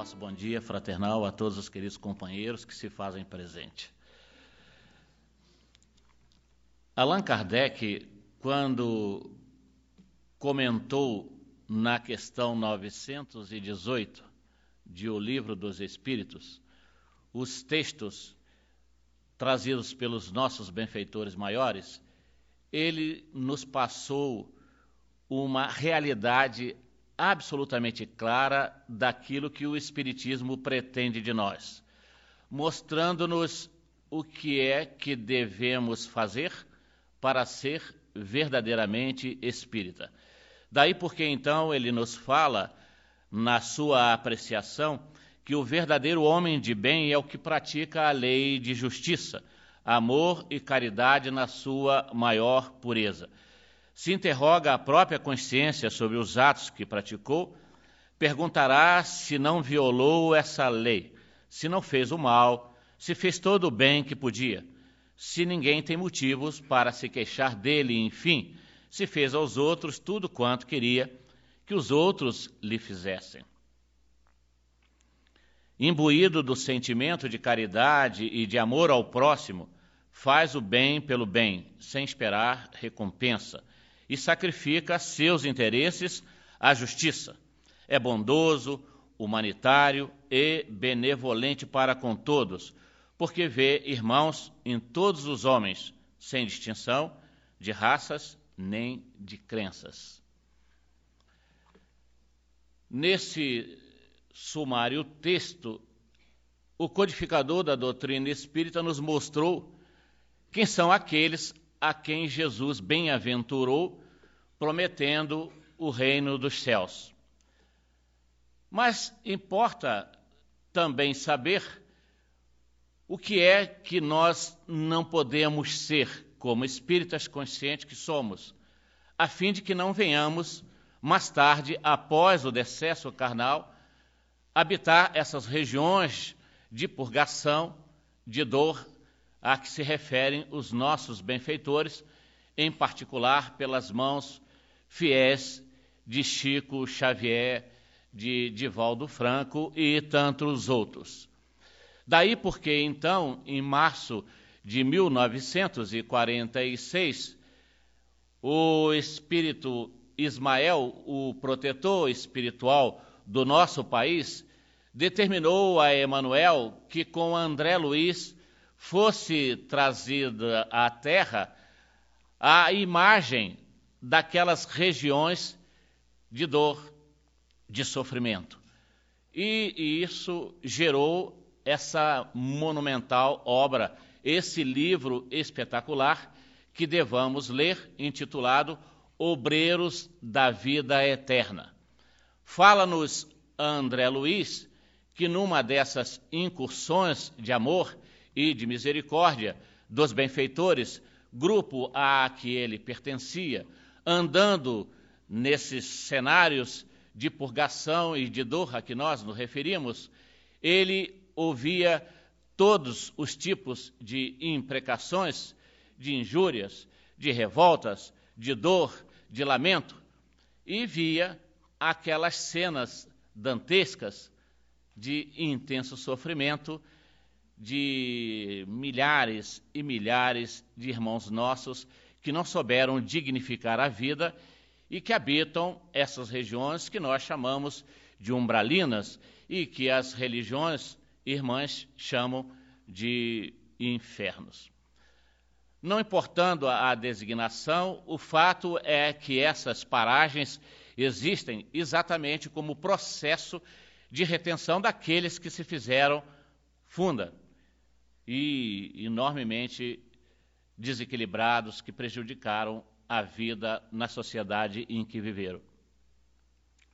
nosso bom dia fraternal a todos os queridos companheiros que se fazem presente. Allan Kardec, quando comentou na questão 918 de O Livro dos Espíritos, os textos trazidos pelos nossos benfeitores maiores, ele nos passou uma realidade absolutamente clara daquilo que o Espiritismo pretende de nós, mostrando-nos o que é que devemos fazer para ser verdadeiramente espírita. Daí porque então ele nos fala, na sua apreciação, que o verdadeiro homem de bem é o que pratica a lei de justiça, amor e caridade na sua maior pureza se interroga a própria consciência sobre os atos que praticou, perguntará se não violou essa lei, se não fez o mal, se fez todo o bem que podia, se ninguém tem motivos para se queixar dele, enfim, se fez aos outros tudo quanto queria que os outros lhe fizessem. Imbuído do sentimento de caridade e de amor ao próximo, faz o bem pelo bem, sem esperar recompensa e sacrifica seus interesses à justiça. É bondoso, humanitário e benevolente para com todos, porque vê irmãos em todos os homens, sem distinção de raças nem de crenças. Nesse sumário texto, o codificador da doutrina espírita nos mostrou quem são aqueles a quem Jesus bem-aventurou, prometendo o reino dos céus. Mas importa também saber o que é que nós não podemos ser como espíritas conscientes que somos, a fim de que não venhamos mais tarde, após o decesso carnal, habitar essas regiões de purgação, de dor, a que se referem os nossos benfeitores, em particular pelas mãos fiéis de Chico Xavier, de Divaldo Franco e tantos outros. Daí porque, então, em março de 1946, o espírito Ismael, o protetor espiritual do nosso país, determinou a Emanuel que com André Luiz fosse trazida à terra a imagem daquelas regiões de dor, de sofrimento. E, e, isso gerou essa monumental obra, esse livro espetacular que devamos ler, intitulado Obreiros da Vida Eterna. Fala-nos André Luiz que numa dessas incursões de amor e de misericórdia dos benfeitores, grupo a que ele pertencia, andando nesses cenários de purgação e de dor a que nós nos referimos, ele ouvia todos os tipos de imprecações, de injúrias, de revoltas, de dor, de lamento, e via aquelas cenas dantescas de intenso sofrimento de milhares e milhares de irmãos nossos que não souberam dignificar a vida e que habitam essas regiões que nós chamamos de umbralinas e que as religiões irmãs chamam de infernos. Não importando a designação, o fato é que essas paragens existem exatamente como processo de retenção daqueles que se fizeram funda, e enormemente desequilibrados que prejudicaram a vida na sociedade em que viveram.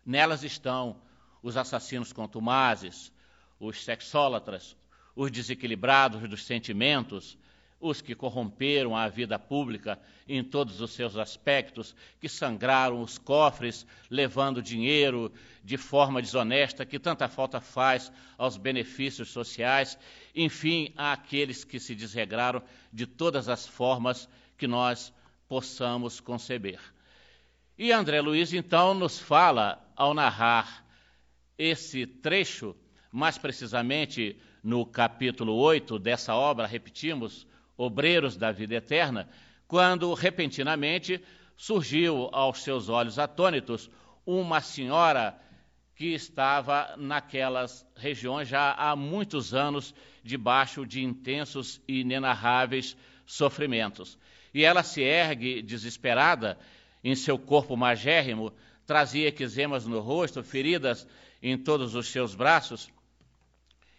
Nelas estão os assassinos contumazes, os sexólatras, os desequilibrados dos sentimentos, os que corromperam a vida pública em todos os seus aspectos, que sangraram os cofres, levando dinheiro de forma desonesta, que tanta falta faz aos benefícios sociais, enfim, àqueles que se desregraram de todas as formas que nós possamos conceber. E André Luiz, então, nos fala, ao narrar esse trecho mais precisamente no capítulo 8 dessa obra, repetimos, Obreiros da Vida Eterna, quando repentinamente surgiu aos seus olhos atônitos uma senhora que estava naquelas regiões já há muitos anos, debaixo de intensos e inenarráveis sofrimentos. E ela se ergue desesperada em seu corpo magérrimo, trazia eczemas no rosto, feridas em todos os seus braços,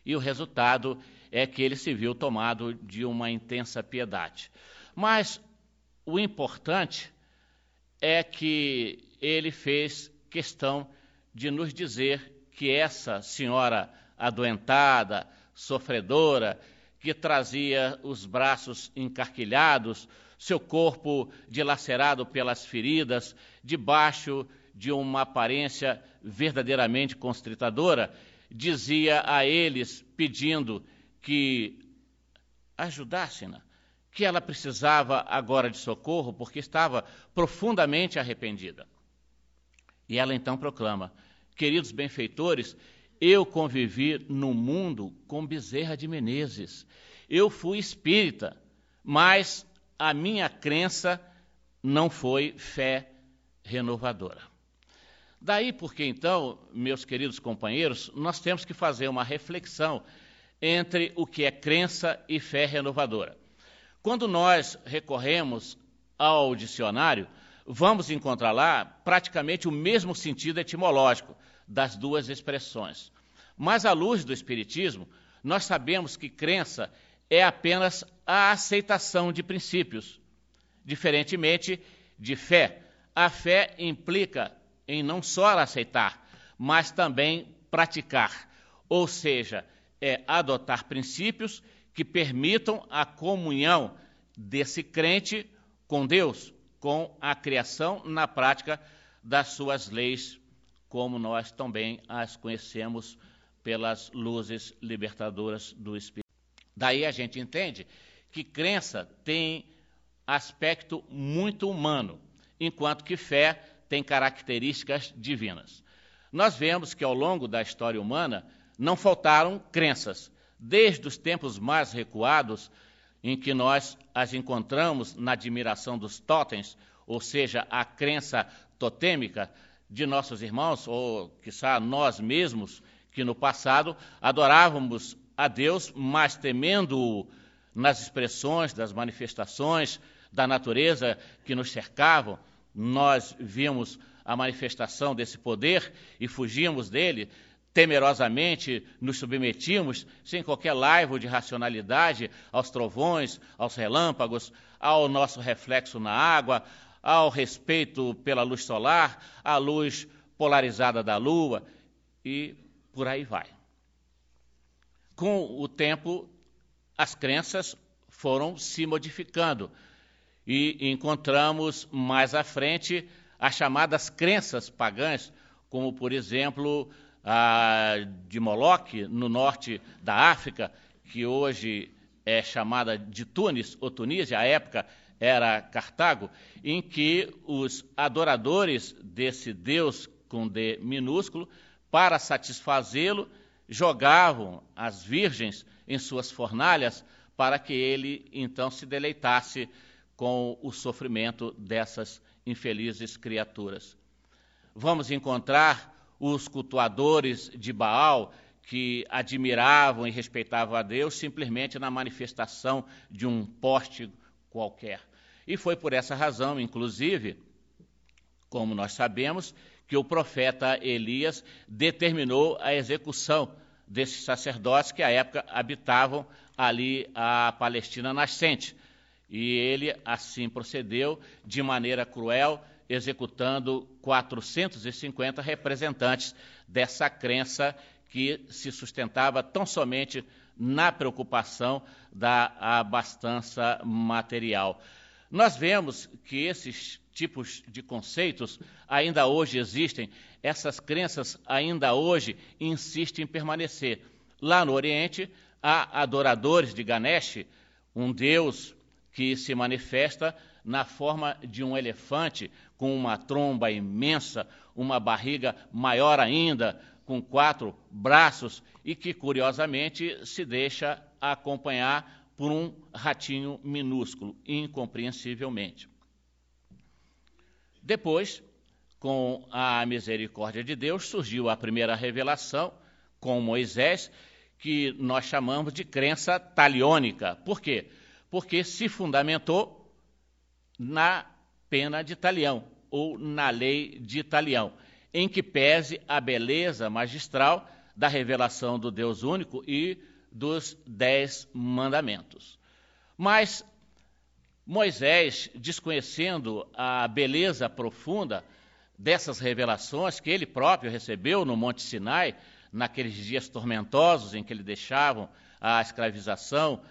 e o resultado é que ele se viu tomado de uma intensa piedade. Mas o importante é que ele fez questão de nos dizer que essa senhora adoentada, sofredora, que trazia os braços encarquilhados, seu corpo dilacerado pelas feridas, debaixo de uma aparência verdadeiramente constritadora, dizia a eles, pedindo que ajudassem-na, que ela precisava agora de socorro porque estava profundamente arrependida. E ela então proclama: Queridos benfeitores, eu convivi no mundo com Bezerra de Menezes. Eu fui espírita, mas a minha crença não foi fé renovadora. Daí porque, então, meus queridos companheiros, nós temos que fazer uma reflexão entre o que é crença e fé renovadora. Quando nós recorremos ao dicionário, vamos encontrar lá praticamente o mesmo sentido etimológico das duas expressões. Mas, à luz do Espiritismo, nós sabemos que crença é apenas a aceitação de princípios, diferentemente de fé. A fé implica em não só aceitar, mas também praticar, ou seja, é adotar princípios que permitam a comunhão desse crente com Deus, com a criação na prática das suas leis, como nós também as conhecemos pelas luzes libertadoras do Espírito. Daí a gente entende que crença tem aspecto muito humano, enquanto que fé tem características divinas. Nós vemos que ao longo da história humana não faltaram crenças, desde os tempos mais recuados, em que nós as encontramos na admiração dos totens, ou seja, a crença totêmica de nossos irmãos, ou quiçá nós mesmos, que no passado adorávamos a Deus, mas temendo-o nas expressões das manifestações da natureza que nos cercavam, nós vimos a manifestação desse poder e fugimos dele, temerosamente nos submetimos, sem qualquer laivo de racionalidade, aos trovões, aos relâmpagos, ao nosso reflexo na água, ao respeito pela luz solar, à luz polarizada da lua e por aí vai. Com o tempo, as crenças foram se modificando e encontramos mais à frente as chamadas crenças pagãs, como, por exemplo, a de Moloque, no norte da África, que hoje é chamada de Tunis ou Tunísia, à época era Cartago, em que os adoradores desse Deus com D minúsculo, para satisfazê-lo, jogavam as virgens em suas fornalhas para que ele então se deleitasse com o sofrimento dessas infelizes criaturas. Vamos encontrar os cultuadores de Baal que admiravam e respeitavam a Deus simplesmente na manifestação de um poste qualquer. E foi por essa razão, inclusive, como nós sabemos, que o profeta Elias determinou a execução desses sacerdotes que à época habitavam ali a Palestina nascente e ele assim procedeu de maneira cruel, executando 450 representantes dessa crença que se sustentava tão somente na preocupação da abastança material. Nós vemos que esses tipos de conceitos ainda hoje existem, essas crenças ainda hoje insistem em permanecer. Lá no Oriente, há adoradores de Ganesh, um deus que se manifesta na forma de um elefante com uma tromba imensa, uma barriga maior ainda, com quatro braços e que, curiosamente, se deixa acompanhar por um ratinho minúsculo, incompreensivelmente. Depois, com a misericórdia de Deus, surgiu a primeira revelação com Moisés, que nós chamamos de crença taliônica. Por quê? Porque se fundamentou na pena de talião, ou na lei de talião, em que pese a beleza magistral da revelação do Deus único e dos dez mandamentos. Mas Moisés, desconhecendo a beleza profunda dessas revelações que ele próprio recebeu no Monte Sinai, naqueles dias tormentosos em que ele deixavam a escravização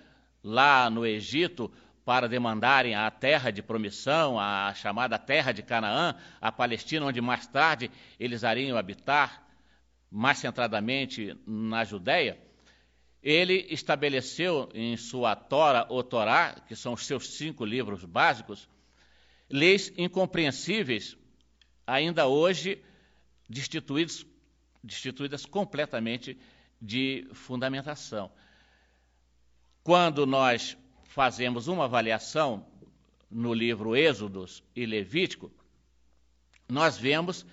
lá no Egito para demandarem a terra de promissão, a chamada terra de Canaã, a Palestina, onde mais tarde eles iriam habitar, mais centradamente na Judéia, ele estabeleceu em sua Tora ou Torá, que são os seus cinco livros básicos, leis incompreensíveis, ainda hoje destituídas, destituídas completamente de fundamentação. Quando nós fazemos uma avaliação no livro Êxodos e Levítico, nós vemos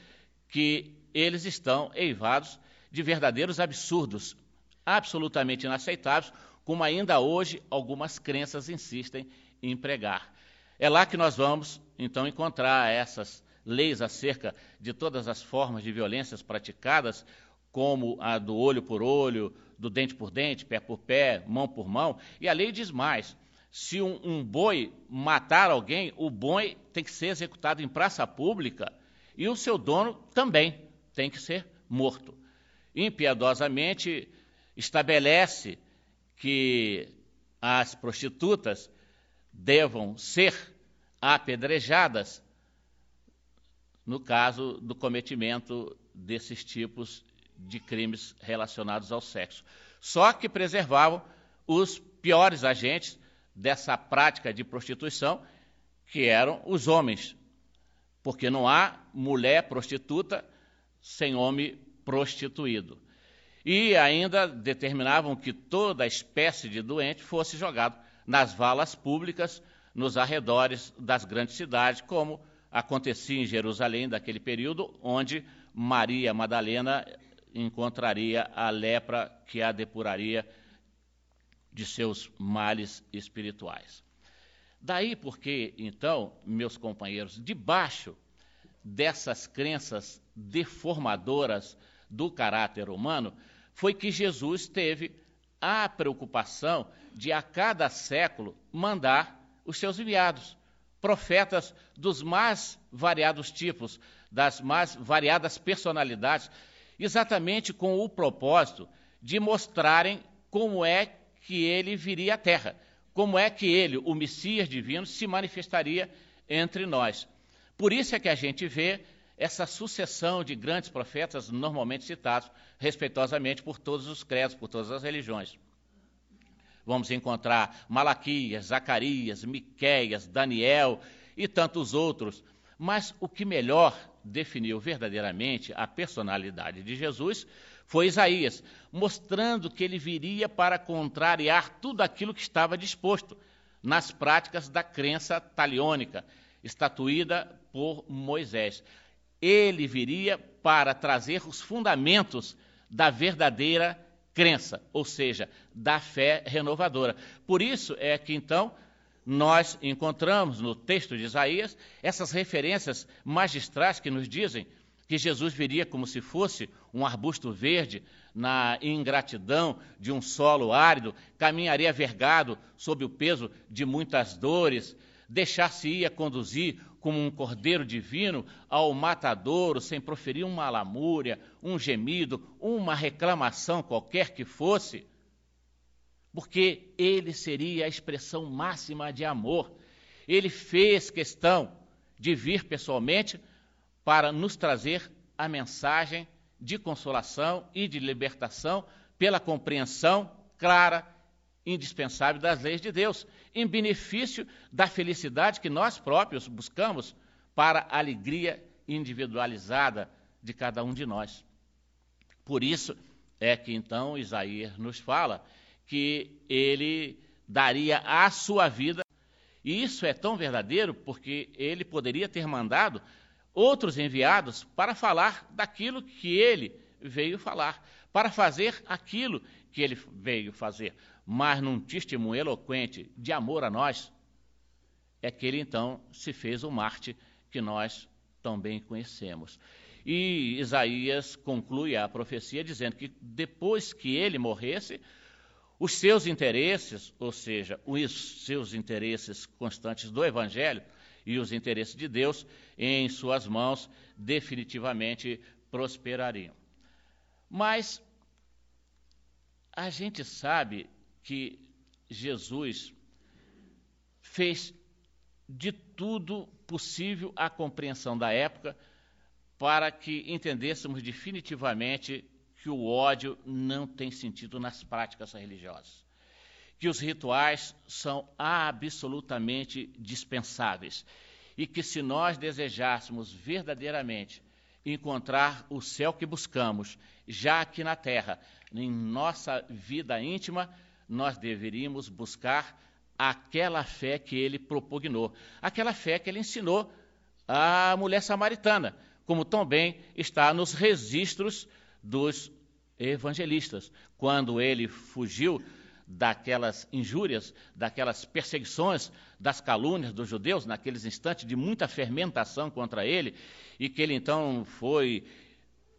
que eles estão eivados de verdadeiros absurdos, absolutamente inaceitáveis, como ainda hoje algumas crenças insistem em pregar. É lá que nós vamos, então, encontrar essas leis acerca de todas as formas de violências praticadas, como a do olho por olho, do dente por dente, pé por pé, mão por mão. E a lei diz mais: se um, um boi matar alguém, o boi tem que ser executado em praça pública e o seu dono também tem que ser morto. Impiedosamente, estabelece que as prostitutas devam ser apedrejadas no caso do cometimento desses tipos de crimes relacionados ao sexo. Só que preservavam os piores agentes dessa prática de prostituição, que eram os homens, porque não há mulher prostituta sem homem prostituído. E ainda determinavam que toda espécie de doente fosse jogado nas valas públicas nos arredores das grandes cidades, como acontecia em Jerusalém daquele período, onde Maria Madalena encontraria a lepra que a depuraria de seus males espirituais. Daí porque, então, meus companheiros, debaixo dessas crenças deformadoras do caráter humano, foi que Jesus teve a preocupação de a cada século mandar os seus enviados, profetas dos mais variados tipos, das mais variadas personalidades, exatamente com o propósito de mostrarem como é que ele viria à Terra, como é que ele, o Messias divino, se manifestaria entre nós. Por isso é que a gente vê essa sucessão de grandes profetas, normalmente citados respeitosamente por todos os credos, por todas as religiões. Vamos encontrar Malaquias, Zacarias, Miqueias, Daniel e tantos outros. Mas o que melhor definiu verdadeiramente a personalidade de Jesus foi Isaías, mostrando que ele viria para contrariar tudo aquilo que estava disposto nas práticas da crença taliônica, estatuída por Moisés ele viria para trazer os fundamentos da verdadeira crença, ou seja, da fé renovadora. Por isso é que então nós encontramos no texto de Isaías essas referências magistrais que nos dizem que Jesus viria como se fosse um arbusto verde na ingratidão de um solo árido, caminharia vergado sob o peso de muitas dores, deixar-se-ia conduzir como um cordeiro divino ao matadouro, sem proferir uma lamúria, um gemido, uma reclamação qualquer que fosse, porque ele seria a expressão máxima de amor. Ele fez questão de vir pessoalmente para nos trazer a mensagem de consolação e de libertação pela compreensão clara indispensável das leis de Deus, em benefício da felicidade que nós próprios buscamos para a alegria individualizada de cada um de nós. Por isso é que então Isaías nos fala que ele daria a sua vida. E isso é tão verdadeiro porque ele poderia ter mandado outros enviados para falar daquilo que ele veio falar, para fazer aquilo que ele veio fazer. Mas num testemunho eloquente de amor a nós, é que ele então se fez o Marte que nós também conhecemos. E Isaías conclui a profecia dizendo que depois que ele morresse, os seus interesses, ou seja, os seus interesses constantes do Evangelho e os interesses de Deus em suas mãos definitivamente prosperariam. Mas a gente sabe que Jesus fez de tudo possível à compreensão da época para que entendêssemos definitivamente que o ódio não tem sentido nas práticas religiosas, que os rituais são absolutamente dispensáveis e que se nós desejássemos verdadeiramente encontrar o céu que buscamos, já aqui na terra, em nossa vida íntima, nós deveríamos buscar aquela fé que ele propugnou, aquela fé que ele ensinou à mulher samaritana, como também está nos registros dos evangelistas, quando ele fugiu daquelas injúrias, daquelas perseguições, das calúnias dos judeus, naqueles instantes de muita fermentação contra ele, e que ele então foi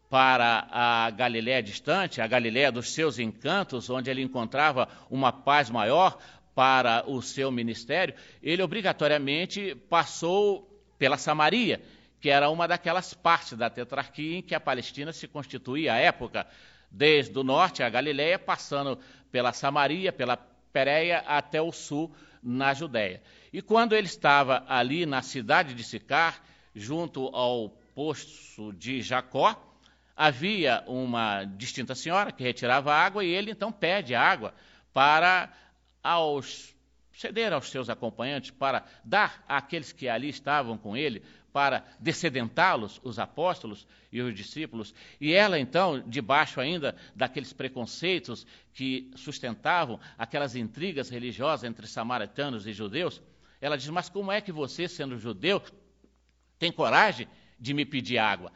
para a Galiléia distante, a Galiléia dos seus encantos, onde ele encontrava uma paz maior para o seu ministério, ele obrigatoriamente passou pela Samaria, que era uma daquelas partes da tetrarquia em que a Palestina se constituía à época, desde o norte, a Galiléia, passando pela Samaria, pela Pérea até o sul, na Judéia. E quando ele estava ali na cidade de Sicar, junto ao poço de Jacó, havia uma distinta senhora que retirava água e ele então pede água para aos ceder aos seus acompanhantes para dar àqueles que ali estavam com ele para descedentá-los, os apóstolos e os discípulos, e ela então, debaixo ainda daqueles preconceitos que sustentavam aquelas intrigas religiosas entre samaritanos e judeus, ela diz: Mas como é que você, sendo judeu, tem coragem de me pedir água?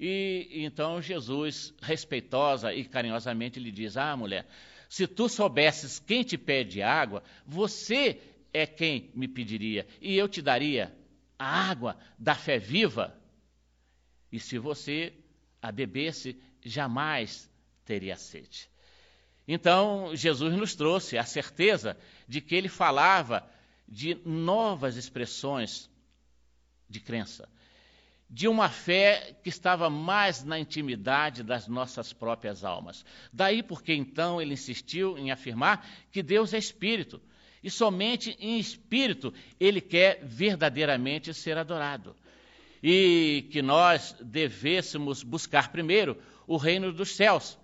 E então Jesus, respeitosa e carinhosamente, lhe diz: Ah, mulher, se tu soubesses quem te pede água, você é quem me pediria, e eu te daria a água da fé viva. E se você a bebesse, jamais teria sede. Então, Jesus nos trouxe a certeza de que ele falava de novas expressões de crença, de uma fé que estava mais na intimidade das nossas próprias almas. Daí porque então ele insistiu em afirmar que Deus é espírito e somente em espírito ele quer verdadeiramente ser adorado. E que nós devêssemos buscar primeiro o reino dos céus,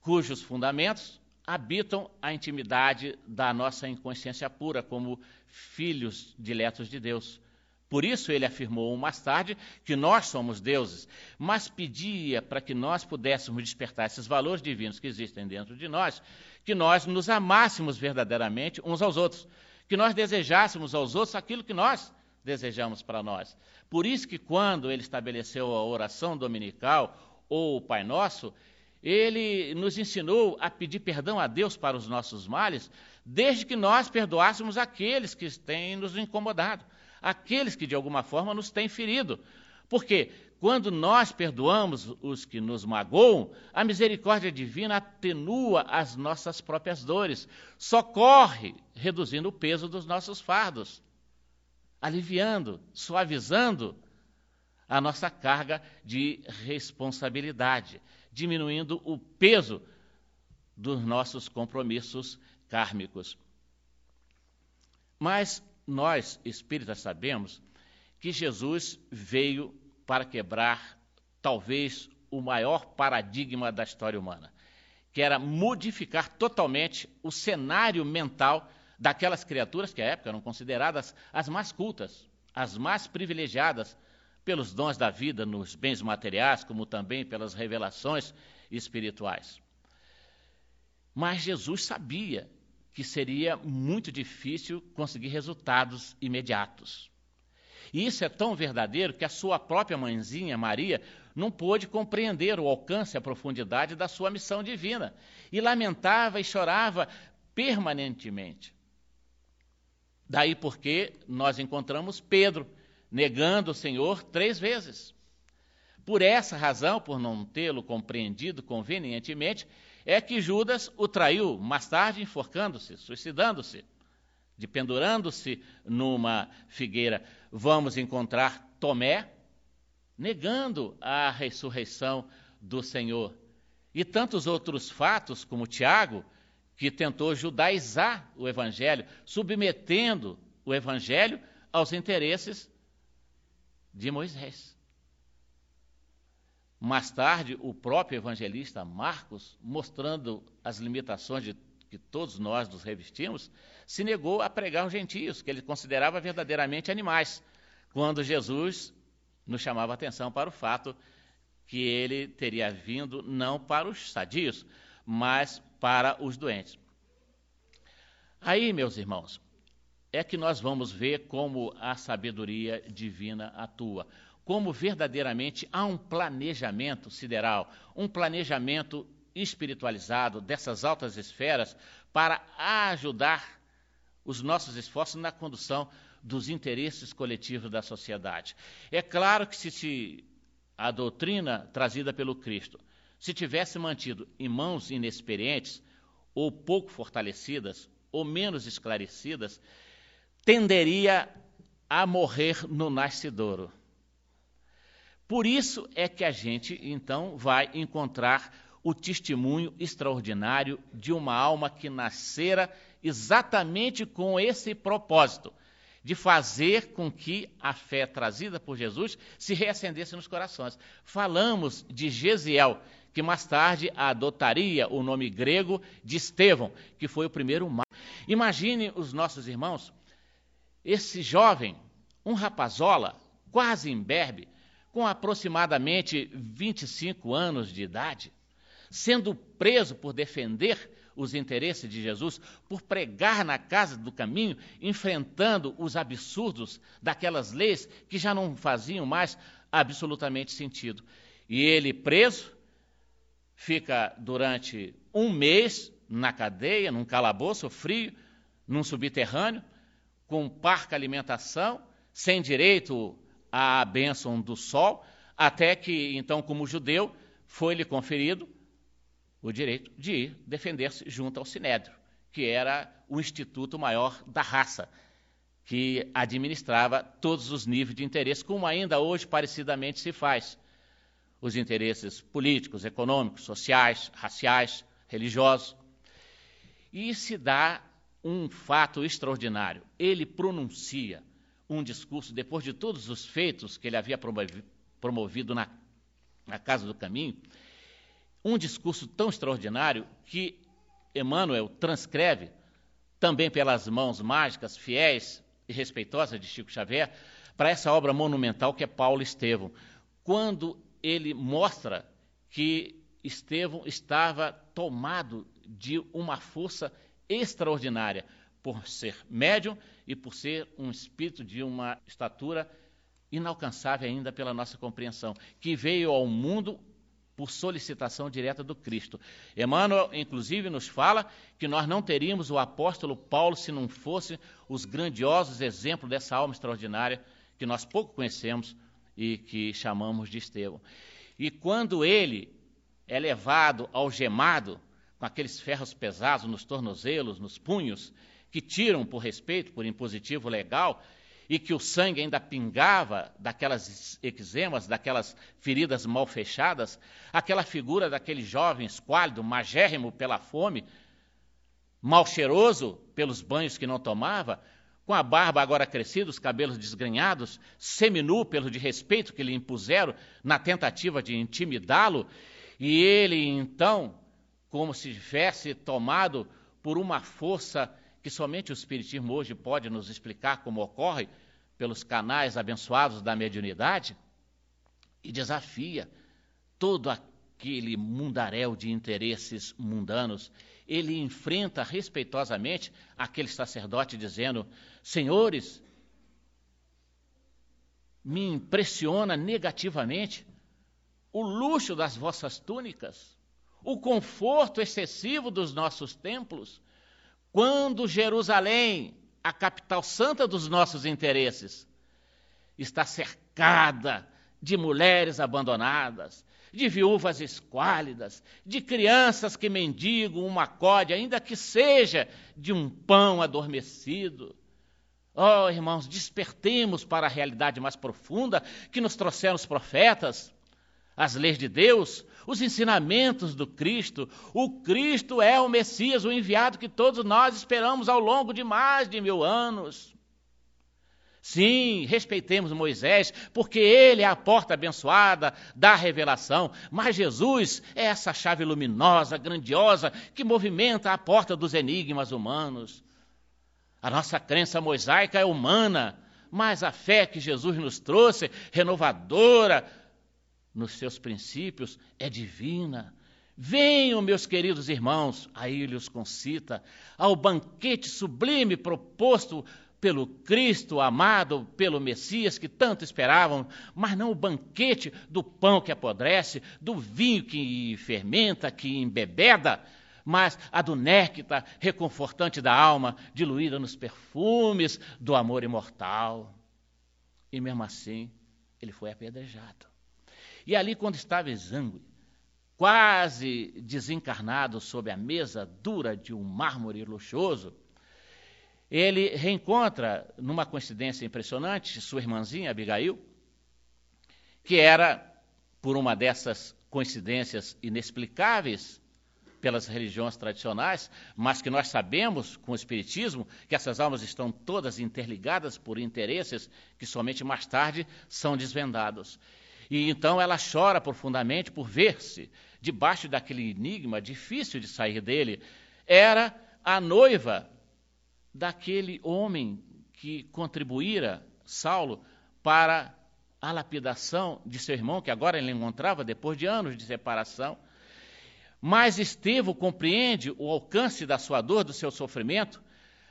cujos fundamentos habitam a intimidade da nossa inconsciência pura, como filhos diletos de Deus. Por isso ele afirmou mais tarde que nós somos deuses, mas pedia para que nós pudéssemos despertar esses valores divinos que existem dentro de nós, que nós nos amássemos verdadeiramente uns aos outros, que nós desejássemos aos outros aquilo que nós desejamos para nós. Por isso que quando ele estabeleceu a oração dominical ou o Pai Nosso, ele nos ensinou a pedir perdão a Deus para os nossos males, desde que nós perdoássemos aqueles que têm nos incomodado aqueles que de alguma forma nos têm ferido. Porque quando nós perdoamos os que nos magoam, a misericórdia divina atenua as nossas próprias dores, socorre, reduzindo o peso dos nossos fardos, aliviando, suavizando a nossa carga de responsabilidade, diminuindo o peso dos nossos compromissos kármicos. Mas nós espíritas sabemos que Jesus veio para quebrar talvez o maior paradigma da história humana, que era modificar totalmente o cenário mental daquelas criaturas que à época eram consideradas as mais cultas, as mais privilegiadas pelos dons da vida nos bens materiais, como também pelas revelações espirituais. Mas Jesus sabia que seria muito difícil conseguir resultados imediatos. E isso é tão verdadeiro que a sua própria mãezinha, Maria, não pôde compreender o alcance e a profundidade da sua missão divina e lamentava e chorava permanentemente. Daí porque nós encontramos Pedro negando o Senhor três vezes. Por essa razão, por não tê-lo compreendido convenientemente, é que Judas o traiu, mais tarde enforcando-se, suicidando-se, dependurando-se numa figueira. Vamos encontrar Tomé negando a ressurreição do Senhor. E tantos outros fatos, como Tiago, que tentou judaizar o Evangelho, submetendo o Evangelho aos interesses de Moisés. Mais tarde, o próprio evangelista Marcos, mostrando as limitações de que todos nós nos revestimos, se negou a pregar aos gentios, que ele considerava verdadeiramente animais, quando Jesus nos chamava a atenção para o fato que ele teria vindo não para os sadios, mas para os doentes. Aí, meus irmãos, é que nós vamos ver como a sabedoria divina atua, como verdadeiramente há um planejamento sideral, um planejamento espiritualizado dessas altas esferas para ajudar os nossos esforços na condução dos interesses coletivos da sociedade. É claro que se, se a doutrina trazida pelo Cristo se tivesse mantido em mãos inexperientes ou pouco fortalecidas ou menos esclarecidas, tenderia a morrer no nascedouro. Por isso é que a gente, então, vai encontrar o testemunho extraordinário de uma alma que nascera exatamente com esse propósito, de fazer com que a fé trazida por Jesus se reacendesse nos corações. Falamos de Gesiel, que mais tarde adotaria o nome grego de Estevão, que foi o primeiro Imagine os nossos irmãos, esse jovem, um rapazola, quase imberbe, com aproximadamente 25 anos de idade, sendo preso por defender os interesses de Jesus, por pregar na casa do caminho, enfrentando os absurdos daquelas leis que já não faziam mais absolutamente sentido. E ele preso, fica durante um mês na cadeia, num calabouço frio, num subterrâneo, com parca alimentação, sem direito à bênção do sol, até que, então, como judeu, foi-lhe conferido o direito de ir defender-se junto ao Sinédrio, que era o instituto maior da raça, que administrava todos os níveis de interesse, como ainda hoje parecidamente se faz. Os interesses políticos, econômicos, sociais, raciais, religiosos. E se dá um fato extraordinário. Ele pronuncia um discurso, depois de todos os feitos que ele havia promovido na, na Casa do Caminho, um discurso tão extraordinário que Emmanuel transcreve, também pelas mãos mágicas, fiéis e respeitosas de Chico Xavier, para essa obra monumental que é Paulo Estevão, quando ele mostra que Estevão estava tomado de uma força extraordinária por ser médium e por ser um espírito de uma estatura inalcançável ainda pela nossa compreensão, que veio ao mundo por solicitação direta do Cristo. Emmanuel, inclusive, nos fala que nós não teríamos o apóstolo Paulo se não fossem os grandiosos exemplos dessa alma extraordinária que nós pouco conhecemos e que chamamos de Estevão. E quando ele é levado algemado com aqueles ferros pesados nos tornozelos, nos punhos, que tiram por respeito, por impositivo legal, e que o sangue ainda pingava daquelas eczemas, daquelas feridas mal fechadas, aquela figura daquele jovem esquálido, magérrimo pela fome, mal cheiroso pelos banhos que não tomava, com a barba agora crescida, os cabelos desgrenhados, seminu pelo de respeito que lhe impuseram na tentativa de intimidá-lo, e ele então como se tivesse tomado por uma força que somente o Espiritismo hoje pode nos explicar como ocorre pelos canais abençoados da mediunidade, e desafia todo aquele mundaréu de interesses mundanos, ele enfrenta respeitosamente aquele sacerdote, dizendo: Senhores, me impressiona negativamente o luxo das vossas túnicas, o conforto excessivo dos nossos templos, quando Jerusalém, a capital santa dos nossos interesses, está cercada de mulheres abandonadas, de viúvas esquálidas, de crianças que mendigam uma code, ainda que seja de um pão adormecido. Oh, irmãos, despertemos para a realidade mais profunda que nos trouxeram os profetas, as leis de Deus, os ensinamentos do Cristo. O Cristo é o Messias, o enviado que todos nós esperamos ao longo de mais de mil anos. Sim, respeitemos Moisés, porque ele é a porta abençoada da revelação, mas Jesus é essa chave luminosa, grandiosa, que movimenta a porta dos enigmas humanos. A nossa crença mosaica é humana, mas a fé que Jesus nos trouxe, renovadora nos seus princípios, é divina. Venham, meus queridos irmãos, aí ele os concita, ao banquete sublime proposto pelo Cristo amado, pelo Messias que tanto esperavam, mas não o banquete do pão que apodrece, do vinho que fermenta, que embebeda, mas a do néctar reconfortante da alma, diluída nos perfumes do amor imortal. E mesmo assim, ele foi apedrejado. E ali, quando estava exangue, quase desencarnado sob a mesa dura de um mármore luxuoso, ele reencontra, numa coincidência impressionante, sua irmãzinha Abigail, que era, por uma dessas coincidências inexplicáveis pelas religiões tradicionais, mas que nós sabemos com o Espiritismo que essas almas estão todas interligadas por interesses que somente mais tarde são desvendados. E então ela chora profundamente por ver-se debaixo daquele enigma difícil de sair dele. Era a noiva daquele homem que contribuíra, Saulo, para a lapidação de seu irmão, que agora ele encontrava depois de anos de separação. Mas Estevão compreende o alcance da sua dor, do seu sofrimento,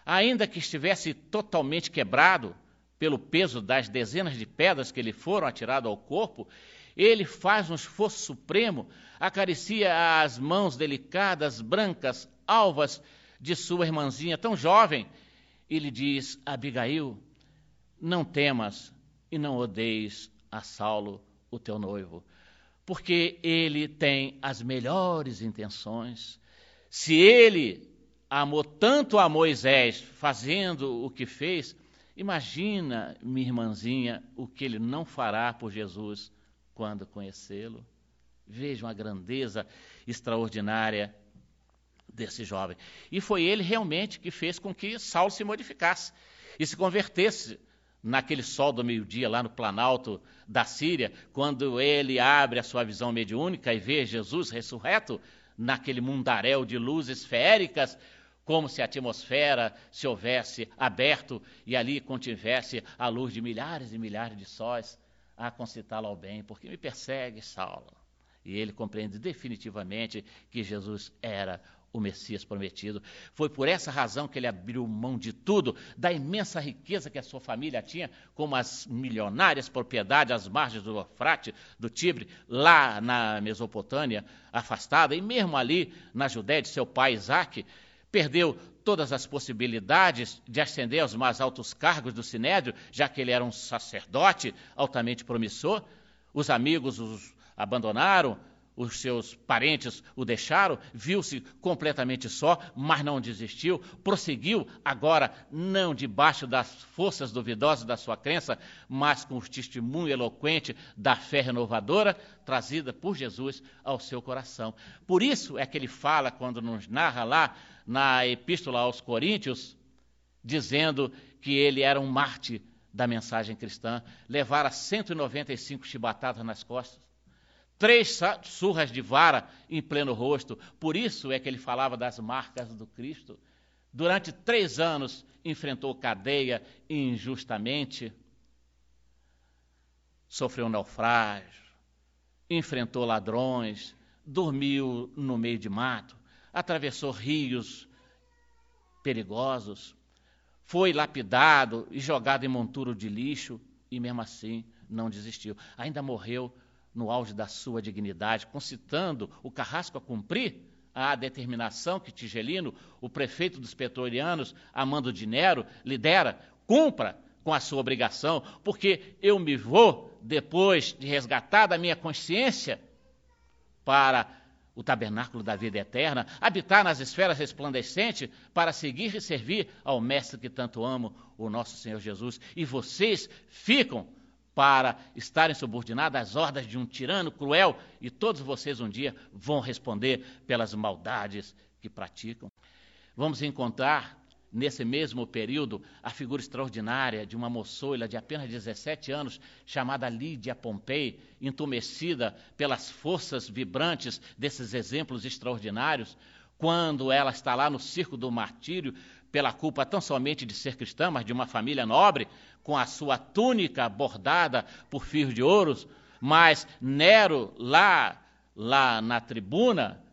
ainda que estivesse totalmente quebrado pelo peso das dezenas de pedras que lhe foram atiradas ao corpo, ele faz um esforço supremo, acaricia as mãos delicadas, brancas, alvas de sua irmãzinha tão jovem e lhe diz: Abigail, não temas e não odeies a Saulo, o teu noivo, porque ele tem as melhores intenções. Se ele amou tanto a Moisés fazendo o que fez, imagina, minha irmãzinha, o que ele não fará por Jesus quando conhecê-lo. Vejam a grandeza extraordinária desse jovem. E foi ele realmente que fez com que Saulo se modificasse e se convertesse naquele sol do meio-dia lá no planalto da Síria, quando ele abre a sua visão mediúnica e vê Jesus ressurreto naquele mundaréu de luzes feéricas, como se a atmosfera se houvesse aberto e ali contivesse a luz de milhares e milhares de sóis a concitá-lo ao bem, porque me persegue, Saulo. E ele compreende definitivamente que Jesus era o Messias prometido. Foi por essa razão que ele abriu mão de tudo, da imensa riqueza que a sua família tinha, como as milionárias propriedades às margens do Eufrate, do Tibre, lá na Mesopotâmia, afastada, e mesmo ali na Judéia de seu pai Isaac, perdeu todas as possibilidades de ascender aos mais altos cargos do Sinédrio, já que ele era um sacerdote altamente promissor. Os amigos os abandonaram, os seus parentes o deixaram, viu-se completamente só, mas não desistiu, prosseguiu, agora não debaixo das forças duvidosas da sua crença, mas com o testemunho eloquente da fé renovadora trazida por Jesus ao seu coração. Por isso é que ele fala, quando nos narra lá na Epístola aos Coríntios, dizendo que ele era um mártir da mensagem cristã, levara 195 chibatadas nas costas três surras de vara em pleno rosto. Por isso é que ele falava das marcas do Cristo. Durante três anos enfrentou cadeia injustamente, sofreu naufrágio, enfrentou ladrões, dormiu no meio de mato, atravessou rios perigosos, foi lapidado e jogado em monturo de lixo e mesmo assim não desistiu. Ainda morreu no auge da sua dignidade, concitando o carrasco a cumprir a determinação que Tigelino, o prefeito dos pretorianos, Amando de Nero, lidera, cumpra com a sua obrigação, porque eu me vou, depois de resgatar da minha consciência, para o tabernáculo da vida eterna, habitar nas esferas resplandecentes para seguir e servir ao Mestre que tanto amo, o nosso Senhor Jesus. E vocês ficam para estarem subordinados às ordens de um tirano cruel e todos vocês um dia vão responder pelas maldades que praticam. Vamos encontrar nesse mesmo período, a figura extraordinária de uma moçoila de apenas 17 anos, chamada Lídia Pompei, entumecida pelas forças vibrantes desses exemplos extraordinários, quando ela está lá no circo do martírio, pela culpa tão somente de ser cristã, mas de uma família nobre, com a sua túnica bordada por fios de ouros, mas Nero, lá, lá na tribuna,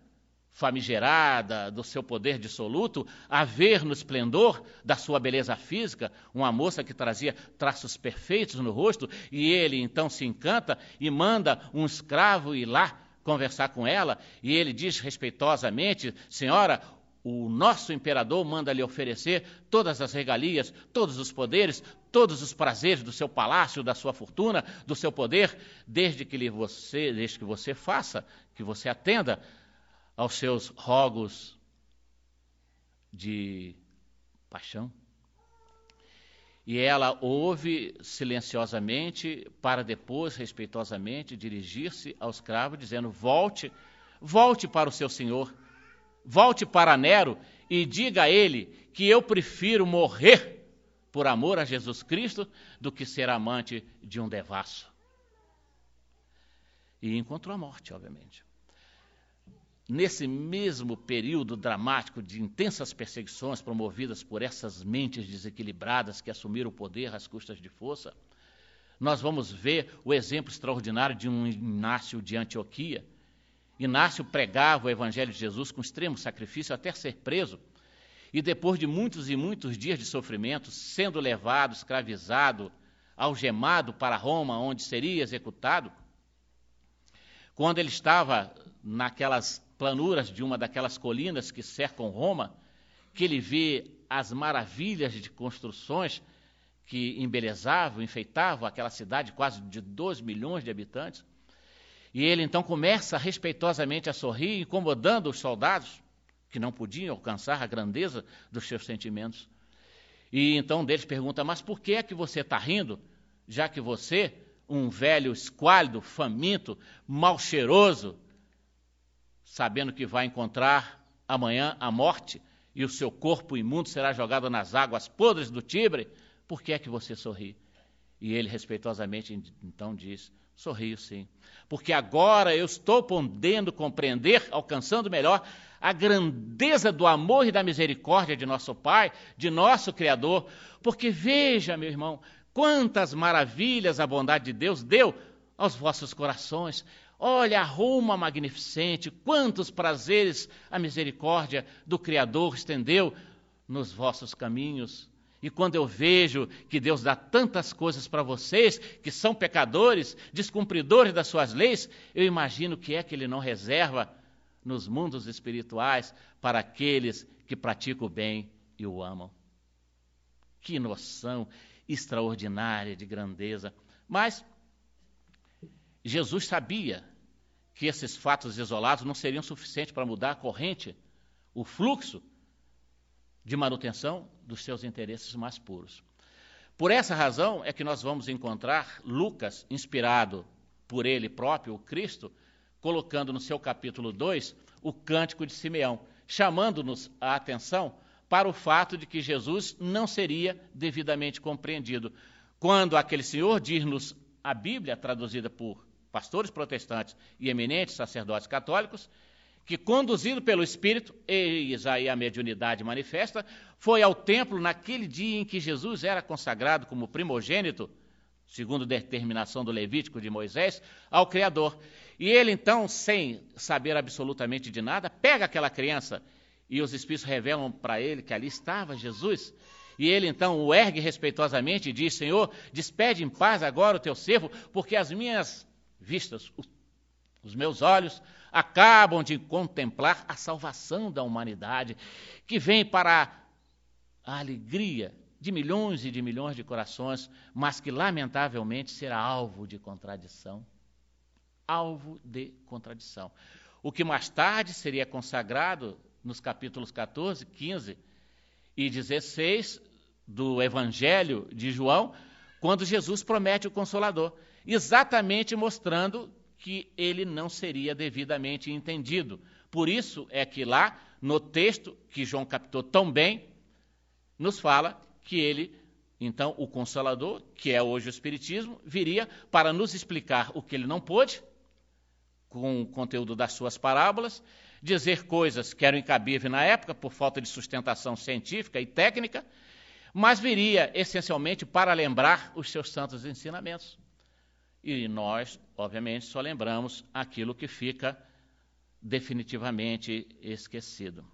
famigerada do seu poder dissoluto, a ver no esplendor da sua beleza física, uma moça que trazia traços perfeitos no rosto, e ele então se encanta e manda um escravo ir lá conversar com ela, e ele diz respeitosamente: Senhora, o nosso imperador manda lhe oferecer todas as regalias, todos os poderes, todos os prazeres do seu palácio, da sua fortuna, do seu poder, desde que você, desde que você faça, que você atenda aos seus rogos de paixão. E ela ouve silenciosamente, para depois, respeitosamente, dirigir-se ao escravo, dizendo: Volte, volte para o seu senhor, volte para Nero e diga a ele que eu prefiro morrer por amor a Jesus Cristo do que ser amante de um devasso. E encontrou a morte, obviamente nesse mesmo período dramático de intensas perseguições promovidas por essas mentes desequilibradas que assumiram o poder às custas de força, nós vamos ver o exemplo extraordinário de um Inácio de Antioquia. Inácio pregava o Evangelho de Jesus com extremo sacrifício até ser preso. E depois de muitos e muitos dias de sofrimento, sendo levado, escravizado, algemado para Roma, onde seria executado, quando ele estava naquelas planuras de uma daquelas colinas que cercam Roma, que ele vê as maravilhas de construções que embelezavam, enfeitavam aquela cidade quase de 2 milhões de habitantes. E ele então começa respeitosamente a sorrir, incomodando os soldados, que não podiam alcançar a grandeza dos seus sentimentos. E então um deles pergunta: Mas por que é que você está rindo, já que você, um velho esquálido, faminto, mal cheiroso, sabendo que vai encontrar amanhã a morte e o seu corpo imundo será jogado nas águas podres do Tibre, por que é que você sorri? E ele respeitosamente então diz: Sorrio sim, porque agora eu estou podendo compreender, alcançando melhor a grandeza do amor e da misericórdia de nosso Pai, de nosso Criador, porque veja, meu irmão, quantas maravilhas a bondade de Deus deu aos vossos corações. Olha a Roma magnificente, quantos prazeres a misericórdia do Criador estendeu nos vossos caminhos. E quando eu vejo que Deus dá tantas coisas para vocês, que são pecadores, descumpridores das suas leis, eu imagino que é que Ele não reserva nos mundos espirituais para aqueles que praticam o bem e o amam. Que noção extraordinária de grandeza. Mas Jesus sabia que esses fatos isolados não seriam suficientes para mudar a corrente, o fluxo de manutenção dos seus interesses mais puros. Por essa razão é que nós vamos encontrar Lucas, inspirado por ele próprio, o Cristo, colocando no seu capítulo 2 o cântico de Simeão, chamando-nos a atenção para o fato de que Jesus não seria devidamente compreendido. Quando aquele senhor diz-nos a Bíblia, traduzida por pastores protestantes e eminentes sacerdotes católicos, que, conduzido pelo Espírito, eis aí a mediunidade manifesta, foi ao templo naquele dia em que Jesus era consagrado como primogênito, segundo determinação do Levítico de Moisés, ao Criador. E ele então, sem saber absolutamente de nada, pega aquela criança e os espíritos revelam para ele que ali estava Jesus. E ele então o ergue respeitosamente e diz: Senhor, despede em paz agora o teu servo, porque as minhas vistas, os meus olhos, acabam de contemplar a salvação da humanidade, que vem para a alegria de milhões e de milhões de corações, mas que lamentavelmente será alvo de contradição. Alvo de contradição. O que mais tarde seria consagrado nos capítulos 14, 15 e 16 do Evangelho de João, quando Jesus promete o Consolador, exatamente mostrando que ele não seria devidamente entendido. Por isso é que lá, no texto que João captou tão bem, nos fala que ele, então, o Consolador, que é hoje o Espiritismo, viria para nos explicar o que ele não pôde, com o conteúdo das suas parábolas, dizer coisas que eram incabíveis na época por falta de sustentação científica e técnica, mas viria essencialmente para lembrar os seus santos ensinamentos. E nós, obviamente, só lembramos aquilo que fica definitivamente esquecido.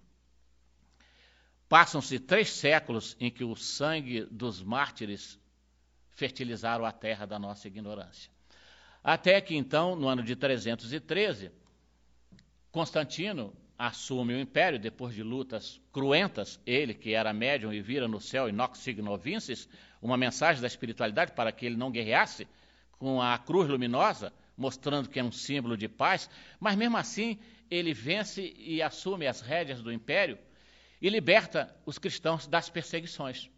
Passam-se três séculos em que o sangue dos mártires fertilizaram a terra da nossa ignorância. Até que então, no ano de 313, Constantino assume o império depois de lutas cruentas, ele que era médium e vira no céu inox signo vinces, uma mensagem da espiritualidade para que ele não guerreasse com a cruz luminosa, mostrando que é um símbolo de paz, mas mesmo assim ele vence e assume as rédeas do império e liberta os cristãos das perseguições.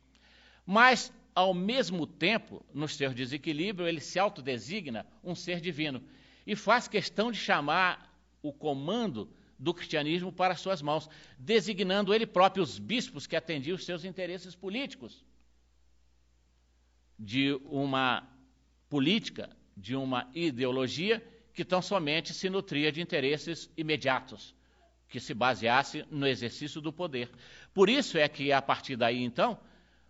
Mas, ao mesmo tempo, no seu desequilíbrio, ele se autodesigna um ser divino e faz questão de chamar o comando do cristianismo para suas mãos, designando ele próprio os bispos que atendiam os seus interesses políticos. De uma política, de uma ideologia que tão somente se nutria de interesses imediatos, que se baseasse no exercício do poder. Por isso é que, a partir daí, então,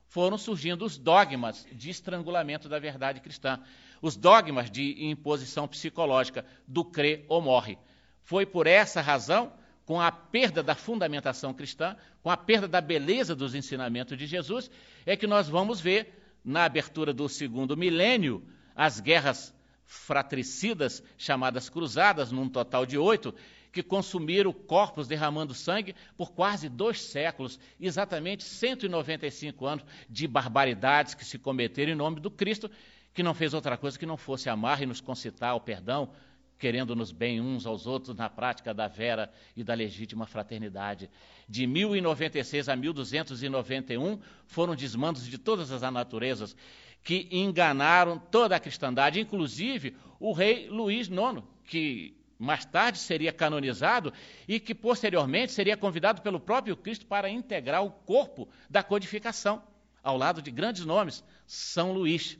foram surgindo os dogmas de estrangulamento da verdade cristã, os dogmas de imposição psicológica do crê ou morre. Foi por essa razão, com a perda da fundamentação cristã, com a perda da beleza dos ensinamentos de Jesus, é que nós vamos ver, na abertura do segundo milênio, as guerras fratricidas, chamadas cruzadas, num total de oito, que consumiram corpos derramando sangue por quase dois séculos, exatamente 195 anos de barbaridades que se cometeram em nome do Cristo, que não fez outra coisa que não fosse amar e nos concitar ao perdão, querendo-nos bem uns aos outros na prática da vera e da legítima fraternidade. De 1096 a 1291 foram desmandos de todas as naturezas que enganaram toda a cristandade, inclusive o rei Luís IX, que mais tarde seria canonizado e que posteriormente seria convidado pelo próprio Cristo para integrar o corpo da codificação, ao lado de grandes nomes, São Luís.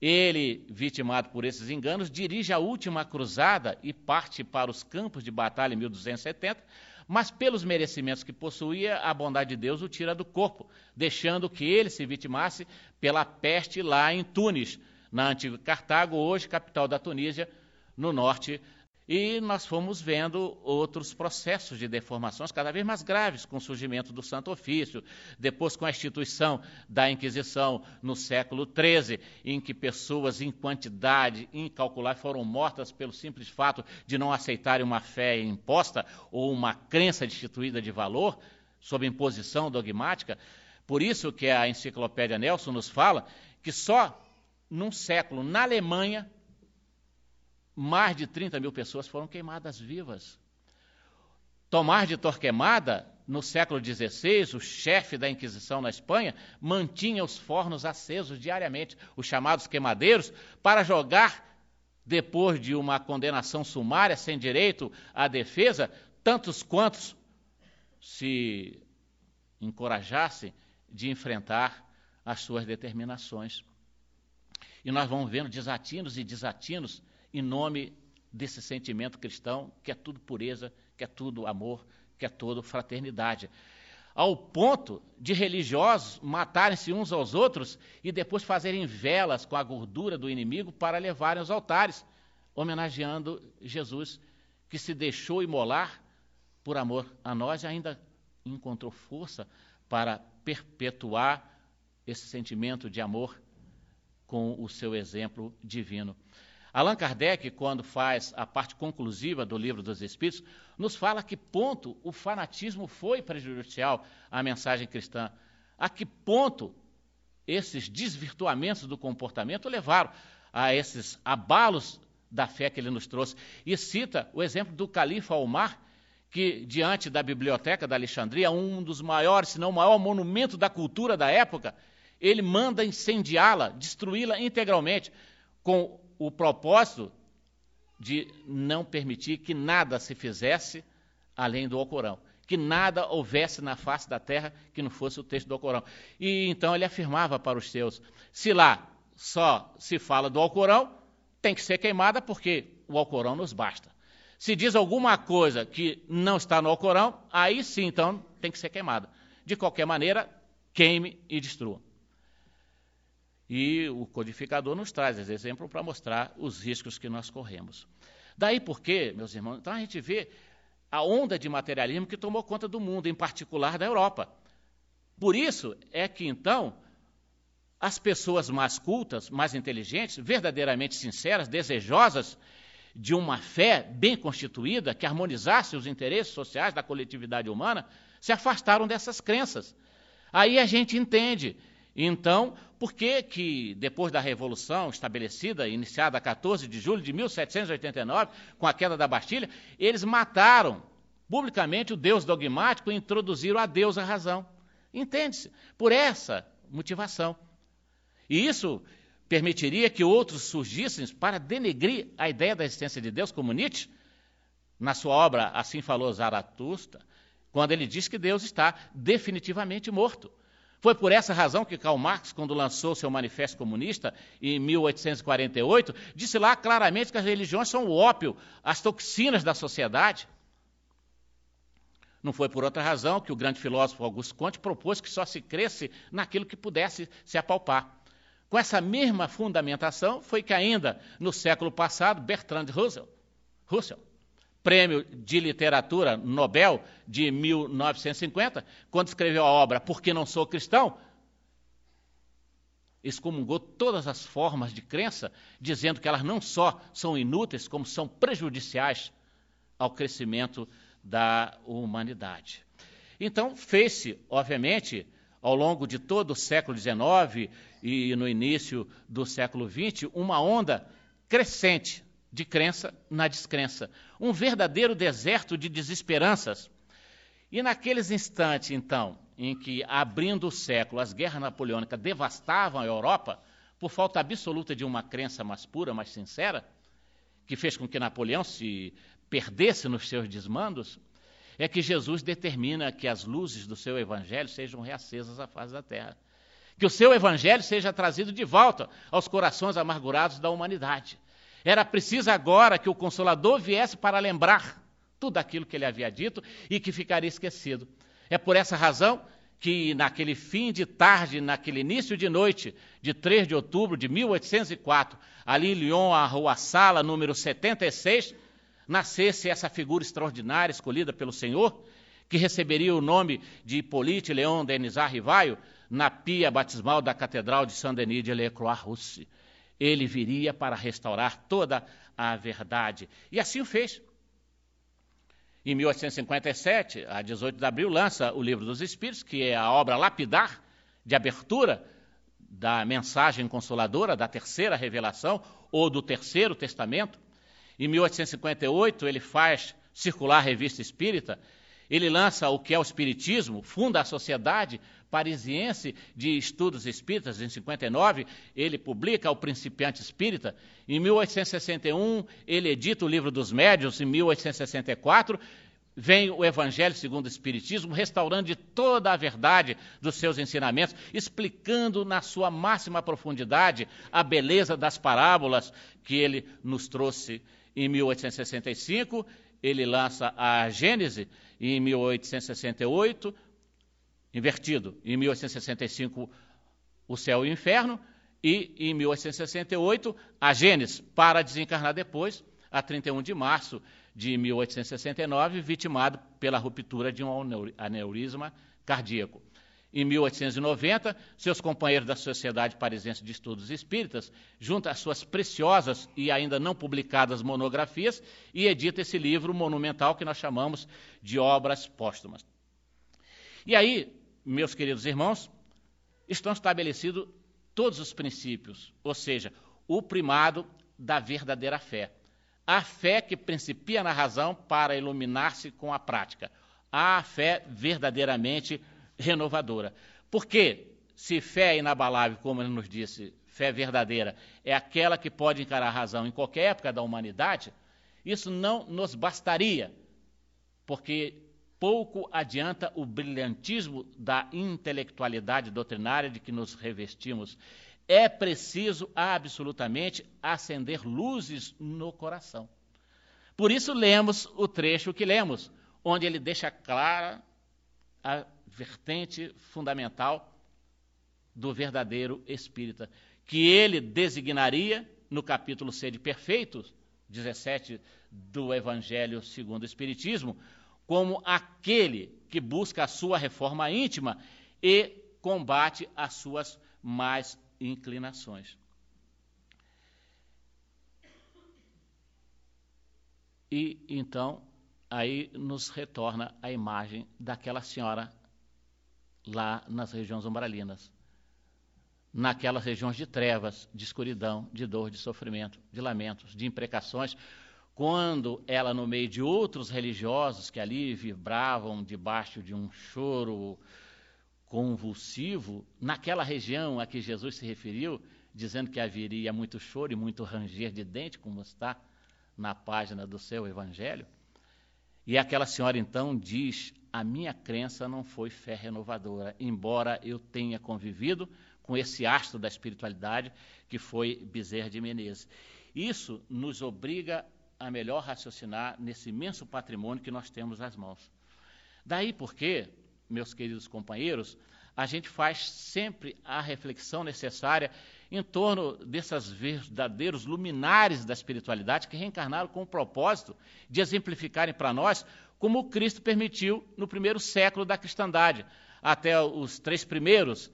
Ele, vitimado por esses enganos, dirige a última cruzada e parte para os campos de batalha em 1270, mas pelos merecimentos que possuía, a bondade de Deus o tira do corpo, deixando que ele se vitimasse pela peste lá em Tunis, na antiga Cartago, hoje capital da Tunísia, no norte e nós fomos vendo outros processos de deformações cada vez mais graves com o surgimento do Santo Ofício, depois com a instituição da Inquisição no século XIII, em que pessoas em quantidade incalculável foram mortas pelo simples fato de não aceitarem uma fé imposta ou uma crença destituída de valor, sob imposição dogmática. Por isso que a enciclopédia Nelson nos fala que só num século, na Alemanha, mais de 30 mil pessoas foram queimadas vivas. Tomás de Torquemada, no século XVI, o chefe da Inquisição na Espanha, mantinha os fornos acesos diariamente, os chamados queimadeiros, para jogar, depois de uma condenação sumária, sem direito à defesa, tantos quantos se encorajassem de enfrentar as suas determinações. E nós vamos vendo desatinos e desatinos em nome desse sentimento cristão, que é tudo pureza, que é tudo amor, que é tudo fraternidade. Ao ponto de religiosos matarem-se uns aos outros e depois fazerem velas com a gordura do inimigo para levarem aos altares. homenageando Jesus, que se deixou imolar por amor a nós e ainda encontrou força para perpetuar esse sentimento de amor com o seu exemplo divino. Allan Kardec, quando faz a parte conclusiva do Livro dos Espíritos, nos fala que ponto o fanatismo foi prejudicial à mensagem cristã, a que ponto esses desvirtuamentos do comportamento levaram a esses abalos da fé que ele nos trouxe. E cita o exemplo do califa Omar, que, diante da biblioteca da Alexandria, um dos maiores, se não o maior monumento da cultura da época, ele manda incendiá-la, destruí-la integralmente, com o propósito de não permitir que nada se fizesse além do Alcorão, que nada houvesse na face da terra que não fosse o texto do Alcorão. E então ele afirmava para os seus: se lá só se fala do Alcorão, tem que ser queimada porque o Alcorão nos basta. Se diz alguma coisa que não está no Alcorão, aí sim, então, tem que ser queimada. De qualquer maneira, queime e destrua. E o codificador nos traz esse exemplo para mostrar os riscos que nós corremos. Daí porque, meus irmãos, então a gente vê a onda de materialismo que tomou conta do mundo, em particular da Europa. Por isso é que, então, as pessoas mais cultas, mais inteligentes, verdadeiramente sinceras, desejosas de uma fé bem constituída, que harmonizasse os interesses sociais da coletividade humana, se afastaram dessas crenças. Aí a gente entende, então, por que, que depois da Revolução estabelecida, iniciada a 14 de julho de 1789, com a queda da Bastilha, eles mataram publicamente o Deus dogmático e introduziram a Deus a razão. Entende-se? Por essa motivação. E isso permitiria que outros surgissem para denegrir a ideia da existência de Deus, como Nietzsche, na sua obra Assim Falou Zaratustra, quando ele diz que Deus está definitivamente morto. Foi por essa razão que Karl Marx, quando lançou seu Manifesto Comunista, em 1848, disse lá claramente que as religiões são o ópio, as toxinas da sociedade. Não foi por outra razão que o grande filósofo Augusto Comte propôs que só se cresce naquilo que pudesse se apalpar. Com essa mesma fundamentação, foi que ainda no século passado, Bertrand Russell, Russell prêmio de literatura Nobel de 1950, quando escreveu a obra Por que não sou cristão, excomungou todas as formas de crença, dizendo que elas não só são inúteis, como são prejudiciais ao crescimento da humanidade. Então, fez-se, obviamente, ao longo de todo o século XIX e no início do século XX, uma onda crescente de crença na descrença, um verdadeiro deserto de desesperanças. E naqueles instantes, então, em que, abrindo o século, as guerras napoleônicas devastavam a Europa, por falta absoluta de uma crença mais pura, mais sincera, que fez com que Napoleão se perdesse nos seus desmandos, é que Jesus determina que as luzes do seu evangelho sejam reacesas à face da terra. Que o seu evangelho seja trazido de volta aos corações amargurados da humanidade. Era preciso agora que o Consolador viesse para lembrar tudo aquilo que ele havia dito e que ficaria esquecido. É por essa razão que, naquele fim de tarde, naquele início de noite de 3 de outubro de 1804, ali em Lyon, a Rua Sala, número 76, nascesse essa figura extraordinária escolhida pelo Senhor, que receberia o nome de Hippolyte Léon Denisard Rivaio, na pia batismal da Catedral de Saint-Denis de Lecroix-Rousse. Ele viria para restaurar toda a verdade. E assim o fez. Em 1857, a 18 de abril, lança o Livro dos Espíritos, que é a obra lapidar de abertura da mensagem consoladora, da terceira revelação, ou do terceiro testamento. Em 1858, ele faz circular a revista espírita, ele lança o que é o Espiritismo, funda a Sociedade Parisiense de Estudos Espíritas, em 59, ele publica O Principiante Espírita. Em 1861, ele edita o Livro dos Médios, em 1864, vem o Evangelho segundo o Espiritismo, restaurando toda a verdade dos seus ensinamentos, explicando na sua máxima profundidade a beleza das parábolas que ele nos trouxe. Em 1865, ele lança a Gênese, e em 1868, invertido, em 1865, o céu e o inferno, e em 1868 a Gênesis, para desencarnar depois, a 31 de março de 1869, vitimado pela ruptura de um aneurisma cardíaco. Em 1890, seus companheiros da Sociedade Parisiense de Estudos Espíritas juntam as suas preciosas e ainda não publicadas monografias e edita esse livro monumental que nós chamamos de Obras Póstumas. E aí, meus queridos irmãos, estão estabelecidos todos os princípios, ou seja, o primado da verdadeira fé. A fé que principia na razão para iluminar-se com a prática. A fé verdadeiramente renovadora. Porque se fé é inabalável, como ele nos disse, fé verdadeira, é aquela que pode encarar a razão em qualquer época da humanidade, isso não nos bastaria, porque pouco adianta o brilhantismo da intelectualidade doutrinária de que nos revestimos. É preciso absolutamente acender luzes no coração. Por isso lemos o trecho que lemos, onde ele deixa clara a vertente fundamental do verdadeiro espírita, que ele designaria no capítulo C de Perfeitos, 17 do Evangelho segundo o Espiritismo, como aquele que busca a sua reforma íntima e combate as suas más inclinações. E então, aí nos retorna a imagem daquela senhora lá nas regiões umbralinas, naquelas regiões de trevas, de escuridão, de dor, de sofrimento, de lamentos, de imprecações, quando ela, no meio de outros religiosos que ali vibravam debaixo de um choro convulsivo, naquela região a que Jesus se referiu, dizendo que haveria muito choro e muito ranger de dente, como está na página do seu evangelho. E aquela senhora então diz a minha crença não foi fé renovadora, embora eu tenha convivido com esse astro da espiritualidade que foi Bezerra de Menezes. Isso nos obriga a melhor raciocinar nesse imenso patrimônio que nós temos às mãos. Daí porque, meus queridos companheiros, a gente faz sempre a reflexão necessária em torno desses verdadeiros luminares da espiritualidade que reencarnaram com o propósito de exemplificarem para nós como Cristo permitiu no primeiro século da cristandade, até os três primeiros,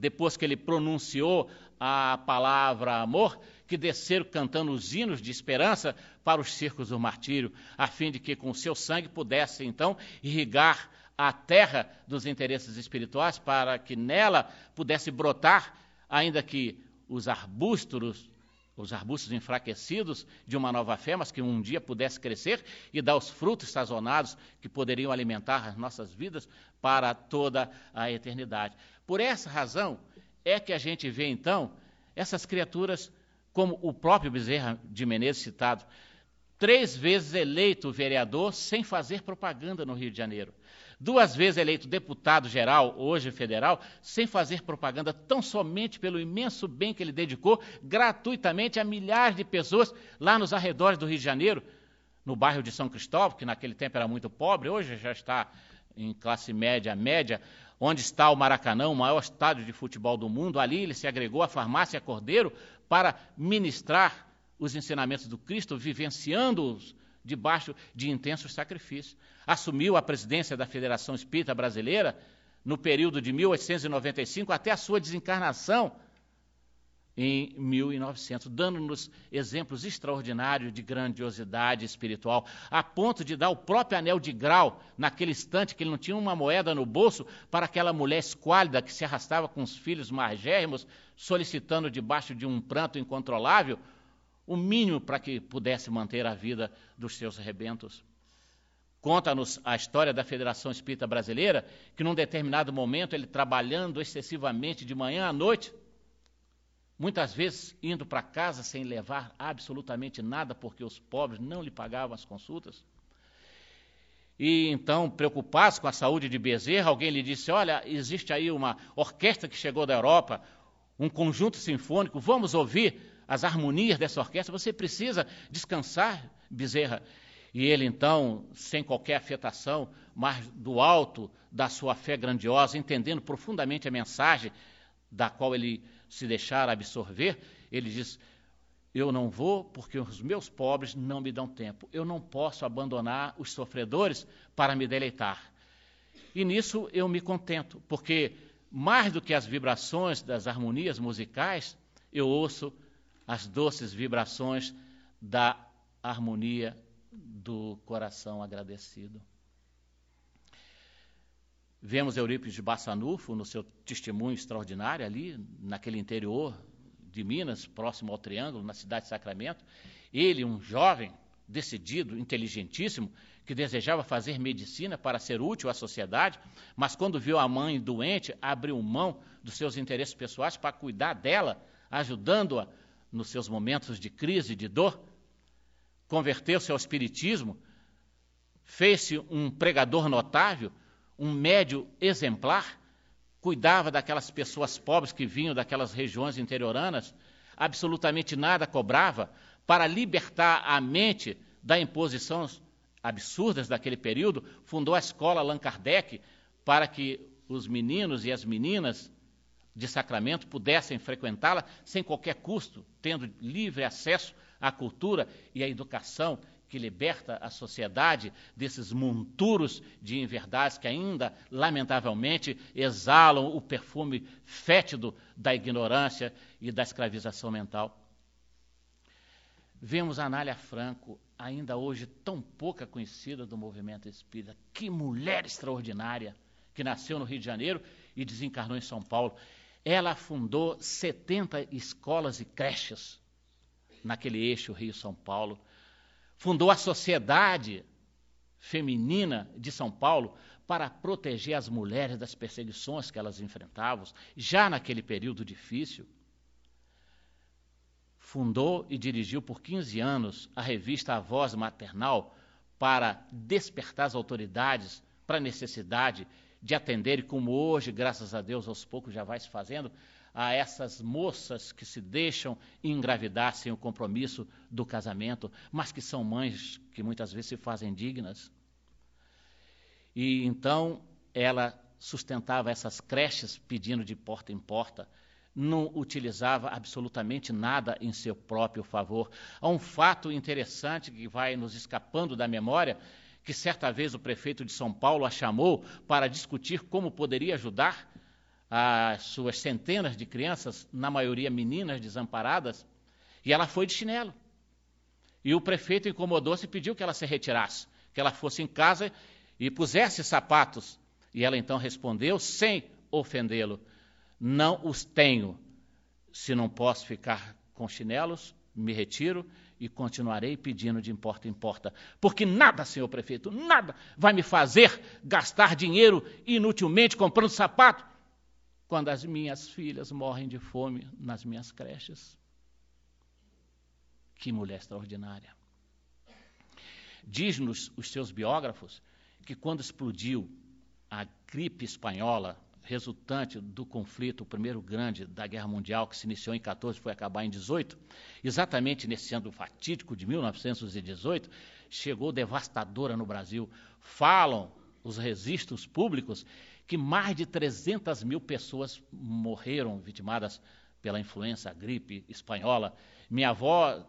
depois que ele pronunciou a palavra amor, que desceram cantando os hinos de esperança para os circos do martírio, a fim de que com seu sangue pudesse então irrigar a terra dos interesses espirituais, para que nela pudesse brotar, ainda que os arbustos os arbustos enfraquecidos de uma nova fé, mas que um dia pudesse crescer e dar os frutos sazonados que poderiam alimentar as nossas vidas para toda a eternidade. Por essa razão é que a gente vê então essas criaturas, como o próprio Bezerra de Menezes citado, três vezes eleito vereador sem fazer propaganda no Rio de Janeiro duas vezes eleito deputado geral, hoje federal, sem fazer propaganda, tão somente pelo imenso bem que ele dedicou gratuitamente a milhares de pessoas lá nos arredores do Rio de Janeiro, no bairro de São Cristóvão, que naquele tempo era muito pobre, hoje já está em classe média, média, onde está o Maracanã, o maior estádio de futebol do mundo, ali ele se agregou à farmácia Cordeiro para ministrar os ensinamentos do Cristo, vivenciando-os debaixo de intensos sacrifícios. Assumiu a presidência da Federação Espírita Brasileira no período de 1895 até a sua desencarnação em 1900, dando-nos exemplos extraordinários de grandiosidade espiritual, a ponto de dar o próprio anel de grau naquele instante que ele não tinha uma moeda no bolso para aquela mulher esquálida que se arrastava com os filhos margérrimos, solicitando debaixo de um pranto incontrolável o mínimo para que pudesse manter a vida dos seus rebentos. Conta-nos a história da Federação Espírita Brasileira, que num determinado momento ele trabalhando excessivamente de manhã à noite, muitas vezes indo para casa sem levar absolutamente nada, porque os pobres não lhe pagavam as consultas. E então, preocupados com a saúde de Bezerra, alguém lhe disse: Olha, existe aí uma orquestra que chegou da Europa, um conjunto sinfônico, vamos ouvir as harmonias dessa orquestra, você precisa descansar, Bezerra. E ele, então, sem qualquer afetação, mas do alto da sua fé grandiosa, entendendo profundamente a mensagem da qual ele se deixar absorver, ele diz: Eu não vou porque os meus pobres não me dão tempo. Eu não posso abandonar os sofredores para me deleitar. E nisso eu me contento, porque mais do que as vibrações das harmonias musicais, eu ouço as doces vibrações da harmonia do coração agradecido. Vemos Eurípides de Bassanufo no seu testemunho extraordinário ali, naquele interior de Minas, próximo ao Triângulo, na cidade de Sacramento. Ele, um jovem, decidido, inteligentíssimo, que desejava fazer medicina para ser útil à sociedade, mas quando viu a mãe doente, abriu mão dos seus interesses pessoais para cuidar dela, ajudando-a nos seus momentos de crise, de dor. Converteu-se ao Espiritismo, fez-se um pregador notável, um médio exemplar, cuidava daquelas pessoas pobres que vinham daquelas regiões interioranas, absolutamente nada cobrava, para libertar a mente da imposição absurdas daquele período, fundou a escola Allan Kardec para que os meninos e as meninas de Sacramento pudessem frequentá-la sem qualquer custo, tendo livre acesso à cultura e à educação que liberta a sociedade desses monturos de inverdades que ainda, lamentavelmente, exalam o perfume fétido da ignorância e da escravização mental. Vemos a Anália Franco, ainda hoje tão pouca conhecida do movimento espírita. Que mulher extraordinária, que nasceu no Rio de Janeiro e desencarnou em São Paulo. Ela fundou 70 escolas e creches naquele eixo Rio-São Paulo fundou a Sociedade Feminina de São Paulo para proteger as mulheres das perseguições que elas enfrentavam, já naquele período difícil. Fundou e dirigiu por 15 anos a revista A Voz Maternal para despertar as autoridades para a necessidade de atender, e como hoje, graças a Deus, aos poucos já vai se fazendo, a essas moças que se deixam engravidar sem o compromisso do casamento, mas que são mães que muitas vezes se fazem dignas. E então ela sustentava essas creches pedindo de porta em porta, não utilizava absolutamente nada em seu próprio favor. Há um fato interessante que vai nos escapando da memória, que certa vez o prefeito de São Paulo a chamou para discutir como poderia ajudar as suas centenas de crianças, na maioria meninas desamparadas, e ela foi de chinelo. E o prefeito incomodou-se e pediu que ela se retirasse, que ela fosse em casa e pusesse sapatos. E ela então respondeu, sem ofendê-lo: Não os tenho. Se não posso ficar com chinelos, me retiro e continuarei pedindo de importa em porta. Porque nada, senhor prefeito, nada vai me fazer gastar dinheiro inutilmente comprando sapato quando as minhas filhas morrem de fome nas minhas creches. Que mulher extraordinária. Diz-nos os seus biógrafos que quando explodiu a gripe espanhola, resultante do conflito, o primeiro grande da Guerra Mundial, que se iniciou em 14 e foi acabar em 18, exatamente nesse ano fatídico de 1918, chegou devastadora no Brasil. Falam os registros públicos que mais de 300 mil pessoas morreram vitimadas pela influenza, gripe espanhola. Minha avó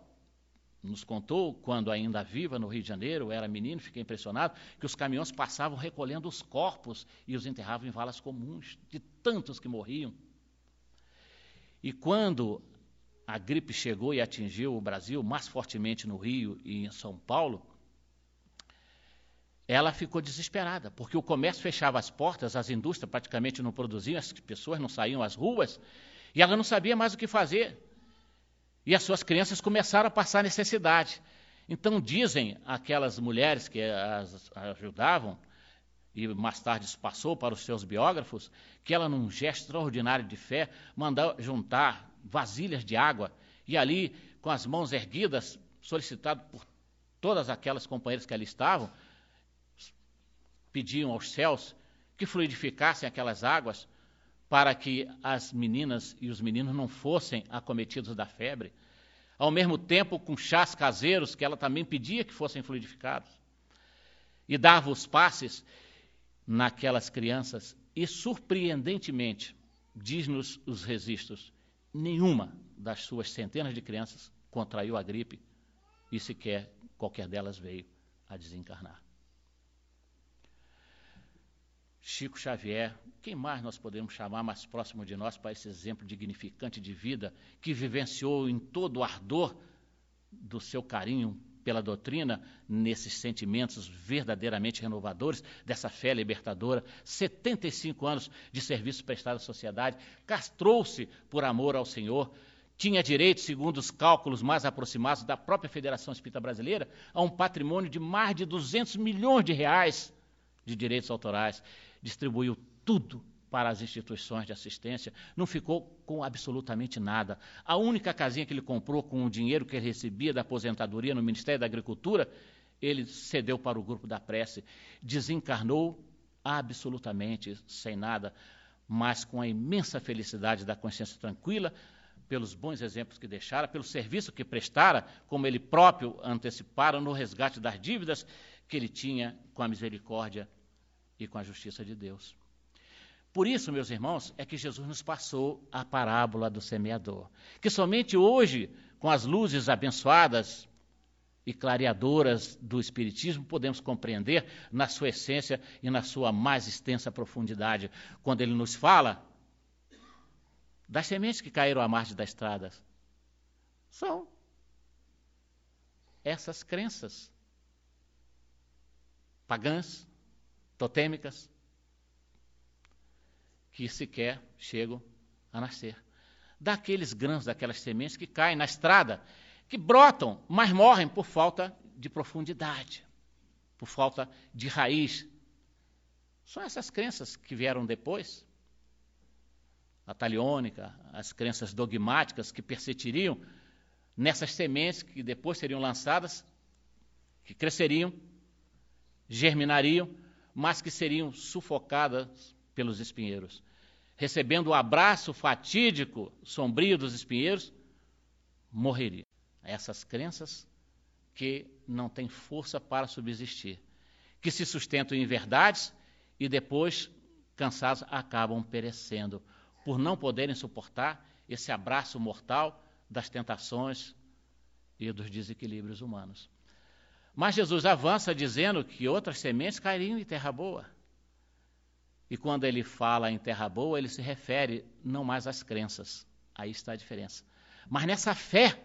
nos contou, quando ainda viva no Rio de Janeiro, era menino, fiquei impressionado, que os caminhões passavam recolhendo os corpos e os enterravam em valas comuns, de tantos que morriam. E quando a gripe chegou e atingiu o Brasil, mais fortemente no Rio e em São Paulo, ela ficou desesperada, porque o comércio fechava as portas, as indústrias praticamente não produziam, as pessoas não saíam às ruas, e ela não sabia mais o que fazer. E as suas crianças começaram a passar necessidade. Então dizem aquelas mulheres que as ajudavam, e mais tarde isso passou para os seus biógrafos, que ela, num gesto extraordinário de fé, mandou juntar vasilhas de água, e ali, com as mãos erguidas, solicitado por todas aquelas companheiras que ali estavam, pediam aos céus que fluidificassem aquelas águas para que as meninas e os meninos não fossem acometidos da febre. Ao mesmo tempo, com chás caseiros que ela também pedia que fossem fluidificados. E dava os passes naquelas crianças. E, surpreendentemente, diz-nos os registros, nenhuma das suas centenas de crianças contraiu a gripe e sequer qualquer delas veio a desencarnar. Chico Xavier, quem mais nós podemos chamar mais próximo de nós para esse exemplo dignificante de vida que vivenciou em todo o ardor do seu carinho pela doutrina, nesses sentimentos verdadeiramente renovadores dessa fé libertadora, 75 anos de serviço prestado à sociedade, castrou-se por amor ao Senhor, tinha direito, segundo os cálculos mais aproximados da própria Federação Espírita Brasileira, a um patrimônio de mais de 200 milhões de reais de direitos autorais. Distribuiu tudo para as instituições de assistência, não ficou com absolutamente nada. A única casinha que ele comprou com o dinheiro que ele recebia da aposentadoria no Ministério da Agricultura, ele cedeu para o grupo da prece, desencarnou absolutamente sem nada, mas com a imensa felicidade da consciência tranquila, pelos bons exemplos que deixara, pelo serviço que prestara, como ele próprio antecipara no resgate das dívidas que ele tinha com a misericórdia e com a justiça de Deus. Por isso, meus irmãos, é que Jesus nos passou a parábola do semeador, que somente hoje, com as luzes abençoadas e clareadoras do Espiritismo, podemos compreender na sua essência e na sua mais extensa profundidade, quando ele nos fala das sementes que caíram à margem da estrada são essas crenças pagãs, totêmicas, que sequer chegam a nascer. Daqueles grãos, daquelas sementes que caem na estrada, que brotam, mas morrem por falta de profundidade, por falta de raiz. São essas crenças que vieram depois, a taliônica, as crenças dogmáticas que persistiriam nessas sementes que depois seriam lançadas, que cresceriam, germinariam, mas que seriam sufocadas pelos espinheiros. Recebendo o abraço fatídico, sombrio dos espinheiros, morreria. Essas crenças que não têm força para subsistir, que se sustentam em verdades e depois, cansados, acabam perecendo por não poderem suportar esse abraço mortal das tentações e dos desequilíbrios humanos. Mas Jesus avança dizendo que outras sementes cairiam em terra boa. E quando ele fala em terra boa, ele se refere não mais às crenças. Aí está a diferença. Mas nessa fé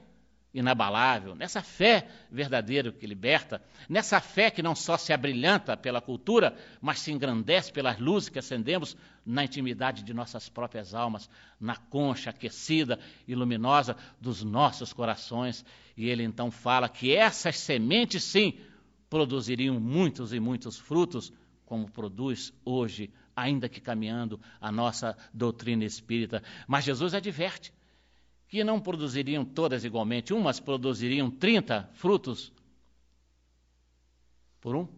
inabalável, nessa fé verdadeira que liberta, nessa fé que não só se abrilhanta pela cultura, mas se engrandece pelas luzes que acendemos na intimidade de nossas próprias almas, na concha aquecida e luminosa dos nossos corações. E ele então fala que essas sementes, sim, produziriam muitos e muitos frutos, como produz hoje, ainda que caminhando a nossa doutrina espírita. Mas Jesus adverte que não produziriam todas igualmente. Umas produziriam 30 frutos por um,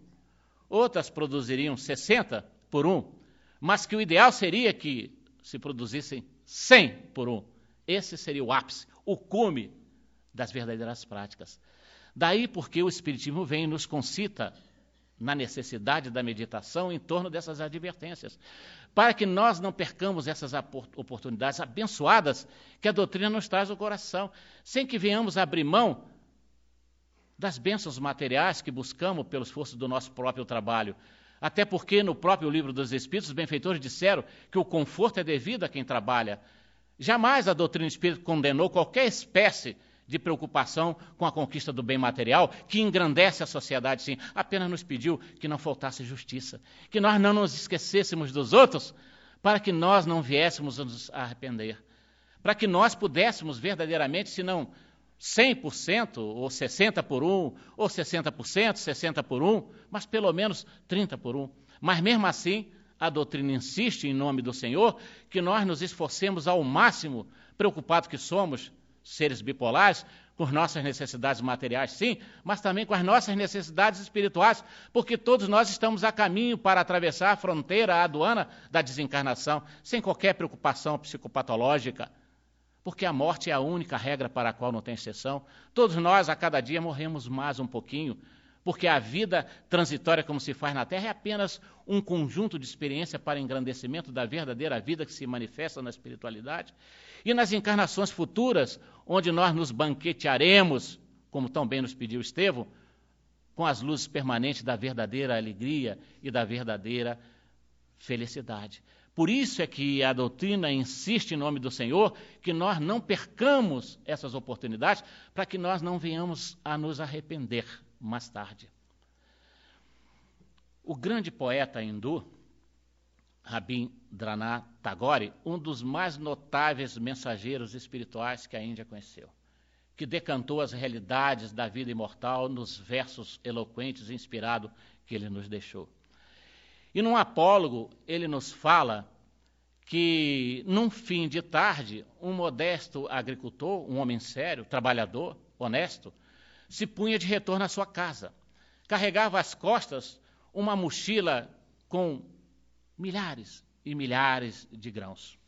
outras produziriam 60 por um, mas que o ideal seria que se produzissem 100 por um. Esse seria o ápice, o cume das verdadeiras práticas. Daí porque o Espiritismo vem e nos concita na necessidade da meditação em torno dessas advertências, para que nós não percamos essas oportunidades abençoadas que a doutrina nos traz ao coração, sem que venhamos abrir mão das bênçãos materiais que buscamos pelo esforço do nosso próprio trabalho. Até porque no próprio livro dos Espíritos, os benfeitores disseram que o conforto é devido a quem trabalha. Jamais a doutrina espírita condenou qualquer espécie de preocupação com a conquista do bem material, que engrandece a sociedade, sim. Apenas nos pediu que não faltasse justiça, que nós não nos esquecêssemos dos outros, para que nós não viéssemos nos arrepender, para que nós pudéssemos verdadeiramente, se não 100% ou 60 por um, ou 60%, 60 por um, mas pelo menos 30 por um. Mas mesmo assim, a doutrina insiste, em nome do Senhor, que nós nos esforcemos ao máximo, preocupados que somos seres bipolares, com nossas necessidades materiais, sim, mas também com as nossas necessidades espirituais, porque todos nós estamos a caminho para atravessar a fronteira, a aduana da desencarnação, sem qualquer preocupação psicopatológica, porque a morte é a única regra para a qual não tem exceção. Todos nós, a cada dia, morremos mais um pouquinho, porque a vida transitória, como se faz na Terra, é apenas um conjunto de experiência para engrandecimento da verdadeira vida que se manifesta na espiritualidade. E nas encarnações futuras, onde nós nos banquetearemos, como tão bem nos pediu Estevão, com as luzes permanentes da verdadeira alegria e da verdadeira felicidade. Por isso é que a doutrina insiste em nome do Senhor que nós não percamos essas oportunidades para que nós não venhamos a nos arrepender mais tarde. O grande poeta hindu, Rabindranath Tagore, um dos mais notáveis mensageiros espirituais que a Índia conheceu, que decantou as realidades da vida imortal nos versos eloquentes e inspirados que ele nos deixou. E num apólogo, ele nos fala que, num fim de tarde, um modesto agricultor, um homem sério, trabalhador, honesto, se punha de retorno à sua casa. Carregava às costas uma mochila com milhares e milhares de grãos.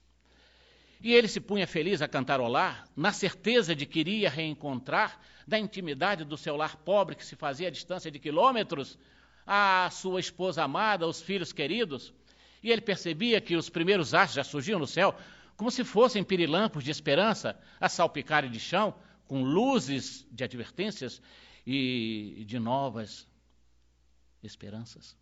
E ele se punha feliz a cantarolar, na certeza de que iria reencontrar, da intimidade do seu lar pobre, que se fazia a distância de quilômetros, a sua esposa amada, os filhos queridos, e ele percebia que os primeiros astros já surgiam no céu, como se fossem pirilampos de esperança a salpicarem de chão, com luzes de advertências e de novas esperanças.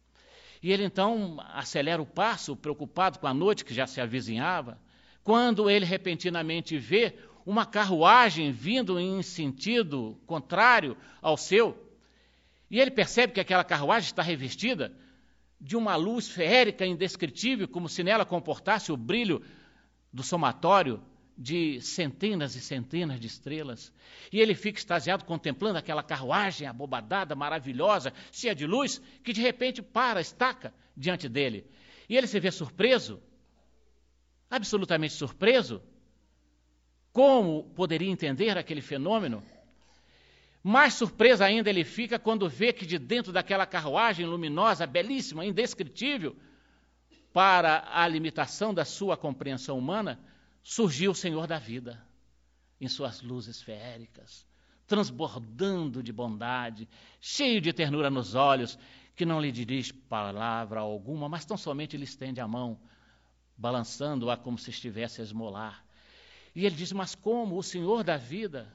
E ele então acelera o passo, preocupado com a noite que já se avizinhava, quando ele repentinamente vê uma carruagem vindo em sentido contrário ao seu, e ele percebe que aquela carruagem está revestida de uma luz feérica indescritível, como se nela comportasse o brilho do somatório de centenas e centenas de estrelas. E ele fica extasiado contemplando aquela carruagem abobadada, maravilhosa, cheia de luz, que de repente para, estaca diante dele. E ele se vê surpreso, absolutamente surpreso. Como poderia entender aquele fenômeno? Mais surpresa ainda ele fica quando vê que de dentro daquela carruagem luminosa, belíssima, indescritível, para a limitação da sua compreensão humana, surgiu o Senhor da vida, em suas luzes feéricas, transbordando de bondade, cheio de ternura nos olhos, que não lhe dirige palavra alguma, mas tão somente lhe estende a mão, balançando-a como se estivesse a esmolar. E ele diz: Mas como o Senhor da vida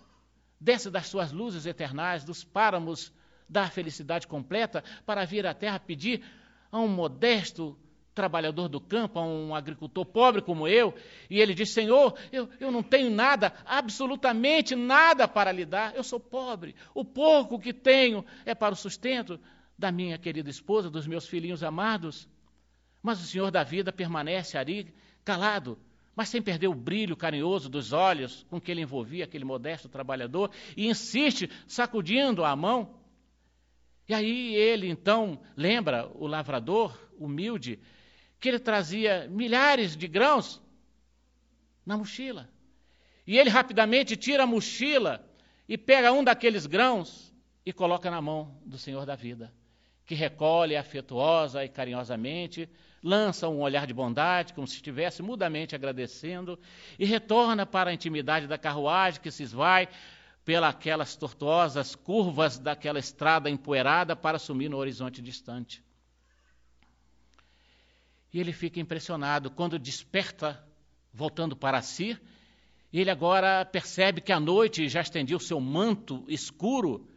desce das suas luzes eternais, dos páramos da felicidade completa, para vir à terra pedir a um modesto trabalhador do campo, a um agricultor pobre como eu, e ele diz: Senhor, eu, eu não tenho nada, absolutamente nada para lhe dar, eu sou pobre, o pouco que tenho é para o sustento da minha querida esposa, dos meus filhinhos amados. Mas o Senhor da vida permanece ali, calado, mas sem perder o brilho carinhoso dos olhos com que ele envolvia aquele modesto trabalhador, e insiste, sacudindo a mão. E aí ele então lembra o lavrador humilde, que ele trazia milhares de grãos na mochila. E ele rapidamente tira a mochila e pega um daqueles grãos e coloca na mão do Senhor da vida, que recolhe afetuosa e carinhosamente, lança um olhar de bondade, como se estivesse mudamente agradecendo, e retorna para a intimidade da carruagem que se esvai pelas tortuosas curvas daquela estrada empoeirada para sumir no horizonte distante. E ele fica impressionado quando desperta, voltando para si, ele agora percebe que a noite já estendia o seu manto escuro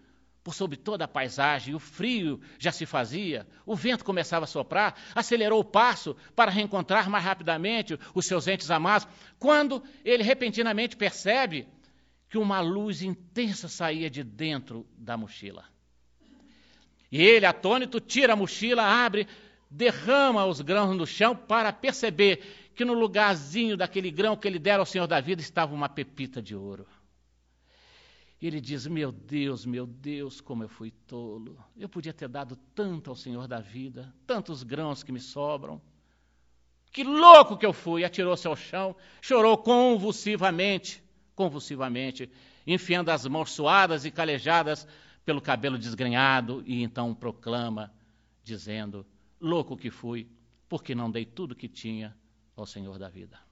por sobre toda a paisagem, o frio já se fazia, o vento começava a soprar, acelerou o passo para reencontrar mais rapidamente os seus entes amados, quando ele repentinamente percebe que uma luz intensa saía de dentro da mochila. E ele, atônito, tira a mochila, abre, derrama os grãos no chão para perceber que no lugarzinho daquele grão que ele dera ao Senhor da vida estava uma pepita de ouro. Ele diz: Meu Deus, meu Deus, como eu fui tolo. Eu podia ter dado tanto ao Senhor da vida, tantos grãos que me sobram. Que louco que eu fui! Atirou-se ao chão, chorou convulsivamente, convulsivamente, enfiando as mãos suadas e calejadas pelo cabelo desgrenhado, e então proclama, dizendo: Louco que fui, porque não dei tudo que tinha ao Senhor da vida.